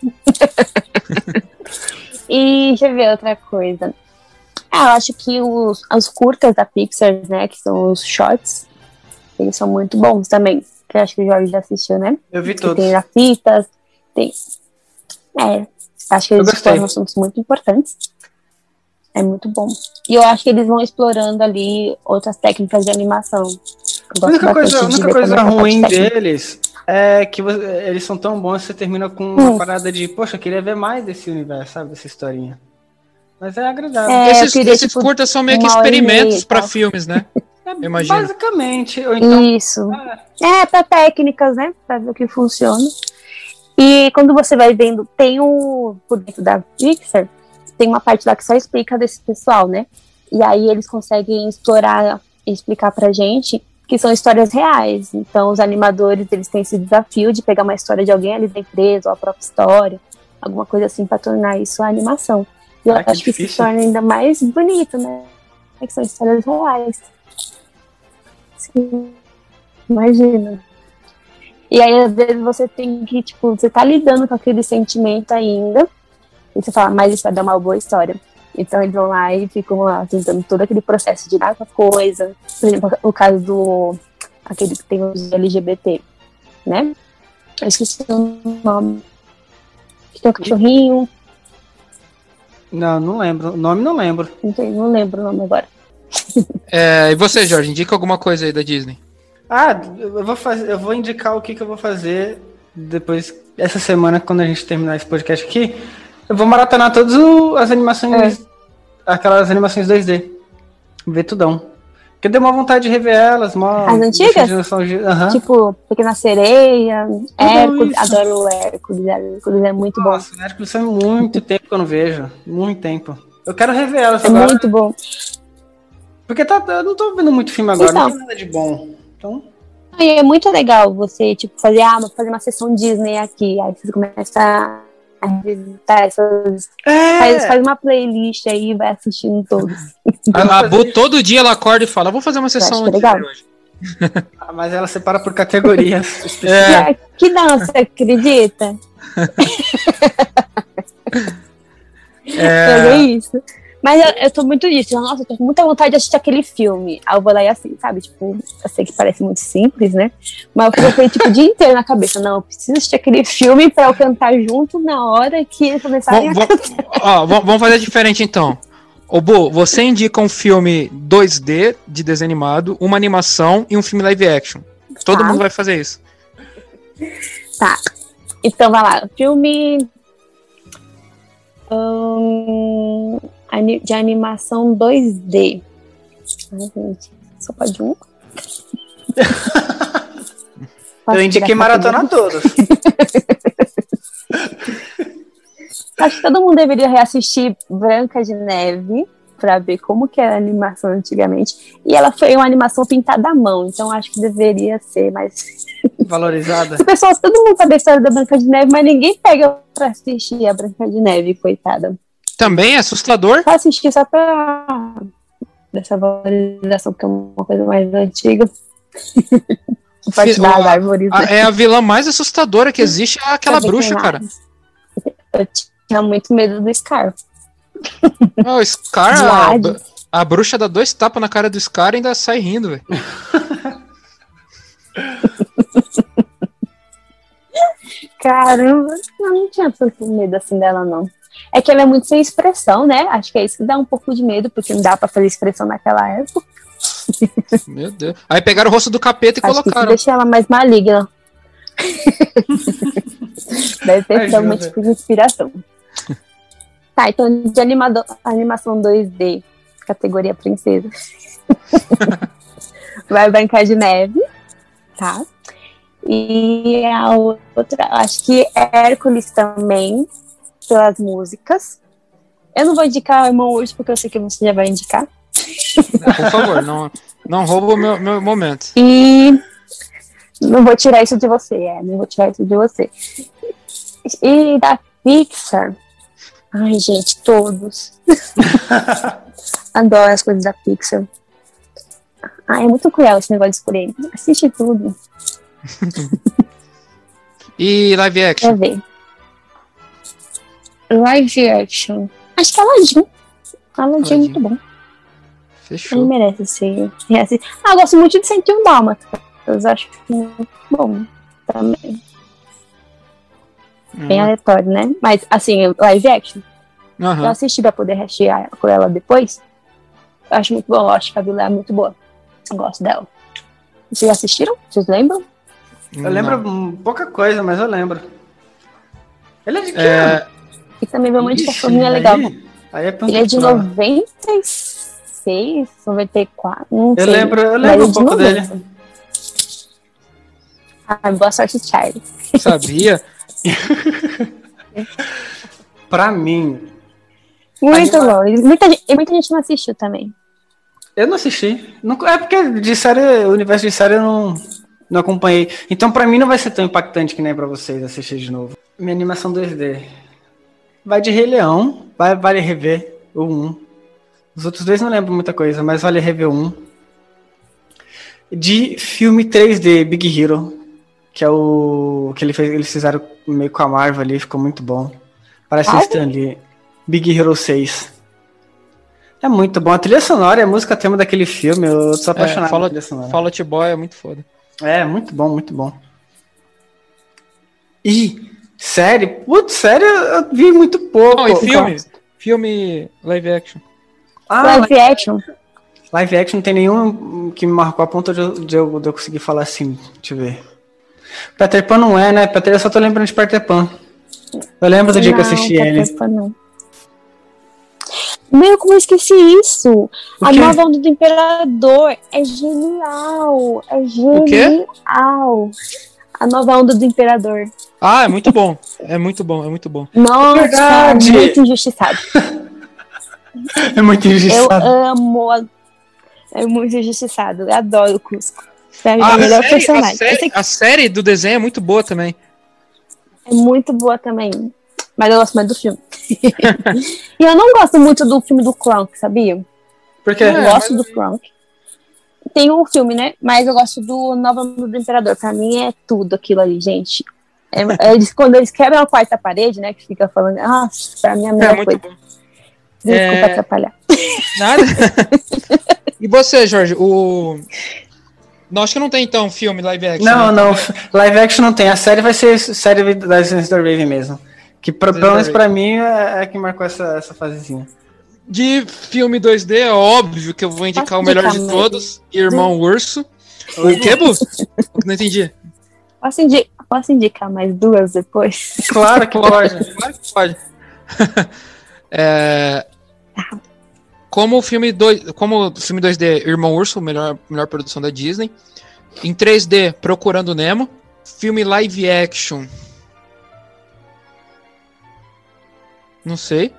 e deixa eu ver outra coisa. Ah, eu acho que os, os curtas da Pixar, né, que são os shorts, eles são muito bons também. Que eu acho que o Jorge já assistiu, né? Eu vi todos. Tem grafistas, tem. É, acho que eles exploram assuntos muito importantes. É muito bom. E eu acho que eles vão explorando ali outras técnicas de animação. A única coisa, a única coisa ruim deles é que você, eles são tão bons que você termina com uma parada de, poxa, eu queria ver mais desse universo, sabe? Dessa historinha. Mas é agradável. É, esses, queria, esses tipo, curtas são meio que experimentos para filmes, né? É, basicamente. Ou então, Isso. É, é para técnicas, né? Para ver o que funciona. E quando você vai vendo, tem o. Por dentro da Pixar, tem uma parte lá que só explica desse pessoal, né? E aí eles conseguem explorar e explicar pra gente que são histórias reais. Então, os animadores, eles têm esse desafio de pegar uma história de alguém ali da empresa, ou a própria história, alguma coisa assim, para tornar isso a animação. E eu ah, acho que, que se torna ainda mais bonito, né? É que são histórias reais. Sim. Imagina. E aí, às vezes, você tem que, tipo, você tá lidando com aquele sentimento ainda, e você fala, mas isso vai dar uma boa história. Então eles vão lá e ficam lá tentando todo aquele processo de dar coisa. Por exemplo, o caso do aquele que tem os LGBT, né? Eu esqueci o nome. Que tem o um cachorrinho. Não, não lembro. O nome não lembro. Não, tem, não lembro o nome agora. É, e você, Jorge, indica alguma coisa aí da Disney? Ah, eu vou fazer, eu vou indicar o que, que eu vou fazer depois essa semana quando a gente terminar esse podcast aqui. Eu vou maratonar todas as animações, é. aquelas animações 2D. Ver tudão. Porque deu uma vontade de rever elas, mó, As antigas? Uhum. Tipo, Pequena Sereia, Hércules, adoro o Hércules, Hércules é muito Nossa, bom. Nossa, Hércules faz muito tempo que eu não vejo, muito tempo. Eu quero rever elas é agora. É muito bom. Porque tá, eu não tô vendo muito filme agora, então, não tem nada de bom. Então... é muito legal você, tipo, fazer, ah, fazer uma sessão Disney aqui, aí você começa revisitar essas. É. Faz, faz uma playlist aí e vai assistindo todos. A, a Bu, todo dia ela acorda e fala: Vou fazer uma sessão de hoje. Ah, mas ela separa por categorias. é. Que não, você acredita? é... é isso. Mas eu, eu tô muito disso. Nossa, eu tô com muita vontade de assistir aquele filme. Aí eu vou lá e assim, sabe? Tipo, eu sei que parece muito simples, né? Mas eu coloquei tipo o dia inteiro na cabeça. Não, eu preciso assistir aquele filme pra eu cantar junto na hora que eles começarem a. Ó, vamos fazer diferente então. Ô, Bo, você indica um filme 2D de desenho animado, uma animação e um filme live action. Todo tá. mundo vai fazer isso. Tá. Então vai lá. Filme. Hum, de animação 2D. Ai, gente, só pode um? Eu indiquei maratona todos. Acho que todo mundo deveria reassistir Branca de Neve para ver como que era a animação antigamente. E ela foi uma animação pintada à mão, então acho que deveria ser mais valorizada. As pessoas, todo mundo sabe a história da Branca de Neve, mas ninguém pega para assistir a Branca de Neve, coitada. Também é assustador? Só assistir só pra dessa valorização, que é uma coisa mais antiga. a, árvores, a, é a vilã mais assustadora que existe, é aquela bruxa, cara. Eu tinha muito medo do Scar. Oh, o Scar, a, a, bruxa dá dois tapas na cara do Scar e ainda sai rindo, velho. Caramba, eu não tinha tanto medo assim dela, não. É que ela é muito sem expressão, né? Acho que é isso que dá um pouco de medo, porque não dá pra fazer expressão naquela época. Meu Deus. Aí pegaram o rosto do capeta e Acho colocaram. deixa ela mais maligna. Deve ter sido algum tipo de inspiração. Tá, então de animador, animação 2D, categoria princesa. Vai Brancar de Neve, tá? E a outra, acho que Hércules também, pelas músicas. Eu não vou indicar o Irmão Urso, porque eu sei que você já vai indicar. Por favor, não, não rouba o meu, meu momento. E não vou tirar isso de você, é, não vou tirar isso de você. E da Pixar, ai gente, todos. Adoro as coisas da Pixar. Ai, é muito cruel esse negócio de escolher. Assiste tudo. e live action? Quer ver. Live action. Acho que é Aladdin. Aladdin é muito bom. Fechou. Ele merece ser reassistido. Ah, eu gosto muito de sentir um Dálmata. Eu acho muito bom também. Hum. Bem aleatório, né? Mas, assim, live action. Uhum. Eu assisti pra poder rechear com ela depois. Eu acho muito bom. Eu acho que a Vila é muito boa. Eu gosto dela. Vocês assistiram? Vocês lembram? Eu lembro Não. pouca coisa, mas eu lembro. Ele é de que é... E também meu mãe de cachorrinho é legal. Aí é Ele é de 96, 94, não eu sei. Lembro, eu lembro um pouco dele. Ah, boa sorte, Charlie. Sabia? pra mim. Muito anima... bom. Muita, muita gente não assistiu também. Eu não assisti. Não, é porque de série, o universo de série eu não, não acompanhei. Então pra mim não vai ser tão impactante que nem pra vocês assistir de novo. Minha animação 2D. Vai de Rei Leão, vai, vale rever o 1. Os outros dois não lembro muita coisa, mas vale rever o 1. De filme 3D, Big Hero, que é o que ele fez, eles fizeram meio com a Marvel ali, ficou muito bom. Parece ah, Stanley. Big Hero 6. É muito bom. A trilha sonora e a música tema daquele filme, eu sou é, apaixonado é, Fall, trilha sonora. Fall Out Boy é muito foda. É, muito bom, muito bom. E série, putz, série eu vi muito pouco. Não, e filme? Filme live action. Ah, live action. Live action não tem nenhum que me marcou a ponto de eu, de eu, de eu conseguir falar assim. Deixa eu ver. Peter Pan não é, né? Peter, eu só tô lembrando de Peter Pan. Eu lembro do dia não, que eu assisti Peter ele. Pan não. Meu, como eu esqueci isso? A nova onda do Imperador é genial. É genial. A nova onda do Imperador. Ah, é muito bom. É muito bom, é muito bom. Nossa, Verdade. é muito injustiçado. é muito injustiçado. Eu amo. É muito injustiçado. Eu adoro o Cusco. É ah, a melhor série, personagem. A série, a série do desenho é muito boa também. É muito boa também. Mas eu gosto mais do filme. e eu não gosto muito do filme do Kronk, sabia? Porque eu é, gosto mas... do Kronk. Tem um filme, né? Mas eu gosto do Nova do Imperador. Pra mim é tudo aquilo ali, gente. É, é, eles, quando eles quebram a quarta parede, né? Que fica falando, ah, pra mim é a melhor é, coisa. Bom. Desculpa é... atrapalhar. Nada. e você, Jorge? O não, acho que não tem então filme live action. Não, né? não. Live action não tem. A série vai ser série das da Raven mesmo. Que pra, pelo menos pra mim é, é que marcou essa, essa fasezinha. De filme 2D, é óbvio que eu vou indicar Posso o melhor de todos, Irmão Urso. O que, Bu? Não entendi. Posso, indi posso indicar mais duas depois? Claro que pode. claro que pode. é, como o filme 2, como o filme 2D Irmão Urso, melhor melhor produção da Disney. Em 3D Procurando Nemo, filme live action. Não sei.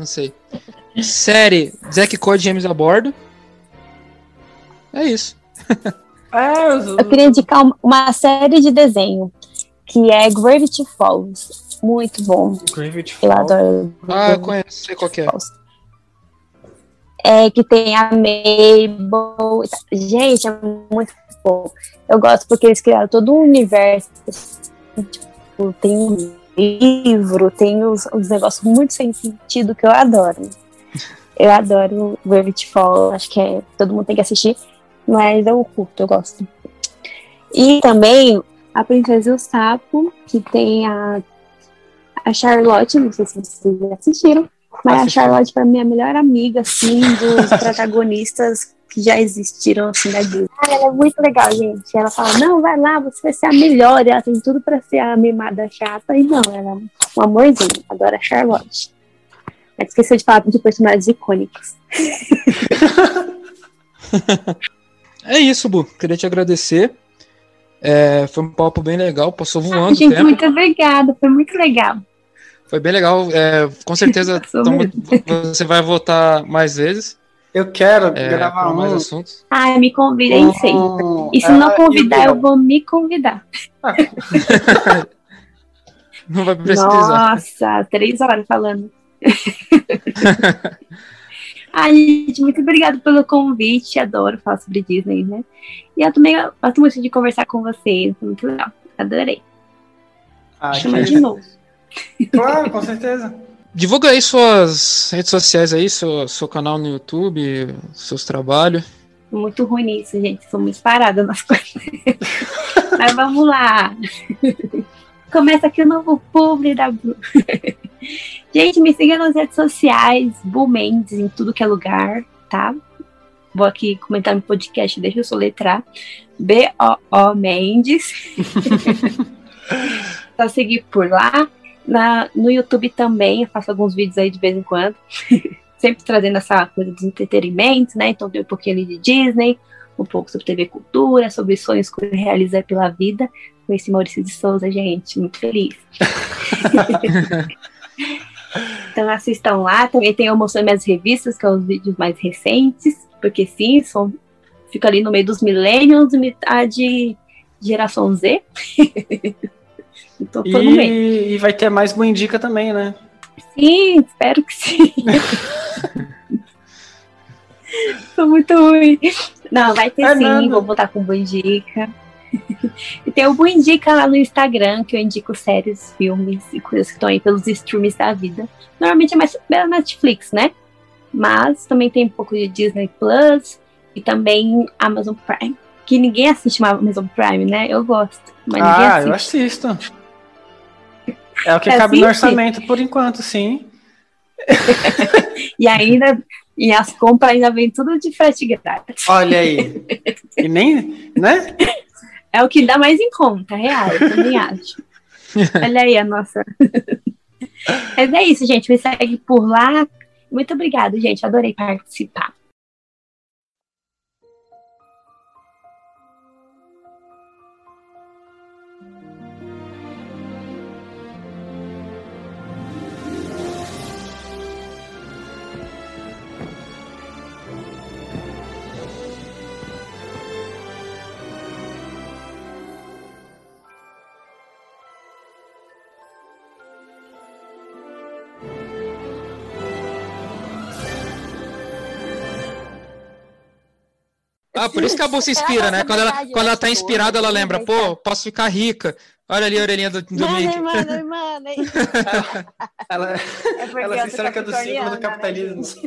Não sei. Série Zack Code James a bordo. É isso. É, eu queria indicar uma série de desenho que é Gravity Falls. Muito bom. Gravity Falls. Eu adoro. Ah, eu conheço, sei qual é. É que tem a Mabel. Gente, é muito bom. Eu gosto porque eles criaram todo um universo. Tipo, tem livro, tem os, os negócios muito sem sentido que eu adoro. Eu adoro Gravity Fall, acho que é, todo mundo tem que assistir, mas eu curto, eu gosto. E também a Princesa e o Sapo, que tem a, a Charlotte, não sei se vocês já assistiram, mas a Charlotte, para mim, é a melhor amiga, assim, dos protagonistas que já existiram, assim, da Disney. Ah, ela é muito legal, gente. Ela fala, não, vai lá, você vai ser a melhor. Ela tem tudo para ser a mimada chata. E não, ela é um amorzinho. Adora a Charlotte. Mas esqueceu de falar de personagens icônicos. é isso, Bu. Queria te agradecer. É, foi um papo bem legal, passou voando. Ah, gente, muito obrigada, foi muito legal. Foi bem legal. É, com certeza tamo, você vai voltar mais vezes. Eu quero é, gravar mais um. assuntos. Ai, me convidem um, sempre. E se não convidar, eu vou me convidar. não vai precisar. Nossa, três horas falando. Ai, gente, muito obrigada pelo convite. Adoro falar sobre Disney, né? E eu também gosto muito de conversar com vocês. Muito legal. Adorei. Ah, Chama de novo. Claro, com certeza. Divulga aí suas redes sociais aí, seu, seu canal no YouTube, seus trabalhos. Muito ruim nisso, gente. Sou muito parada nas coisas. Mas vamos lá. Começa aqui o novo publi da gente, me siga nas redes sociais, Bu Mendes, em tudo que é lugar, tá? Vou aqui comentar no podcast, deixa eu soletrar. B-O-O Mendes. Só seguir por lá. Na, no YouTube também, eu faço alguns vídeos aí de vez em quando. Sempre trazendo essa coisa dos entretenimentos, né? Então tem um pouquinho ali de Disney, um pouco sobre TV Cultura, sobre sonhos que eu realizei pela vida. Com esse Maurício de Souza, gente, muito feliz. então assistam lá. Também tem eu mostrando minhas revistas, que são os vídeos mais recentes, porque sim, são, fico ali no meio dos millennials, metade geração Z. E, no meio. e vai ter mais Boa Indica também, né? Sim, espero que sim. Tô muito ruim. Não, vai ter é sim, nada. vou voltar com Boa Indica. e tem o Indica lá no Instagram, que eu indico séries, filmes e coisas que estão aí pelos streams da vida. Normalmente é mais pela Netflix, né? Mas também tem um pouco de Disney Plus e também Amazon Prime. Que ninguém assiste Amazon Prime, né? Eu gosto. Mas ah, eu assisto. É o que é cabe no orçamento por enquanto, sim. e ainda, e as compras ainda vem tudo de frete grátis. Olha aí. E nem, né? É o que dá mais em conta, real, eu também acho. Olha aí a nossa. Mas é isso, gente. Me segue por lá. Muito obrigada, gente. Adorei participar. Ah, por isso que a bolsa se inspira, né? Quando ela, quando ela tá inspirada, ela lembra, pô, posso ficar rica. Olha ali a orelhinha do, do Mickey. Mano, mano, ela, é ela se cerca do símbolo do né, capitalismo.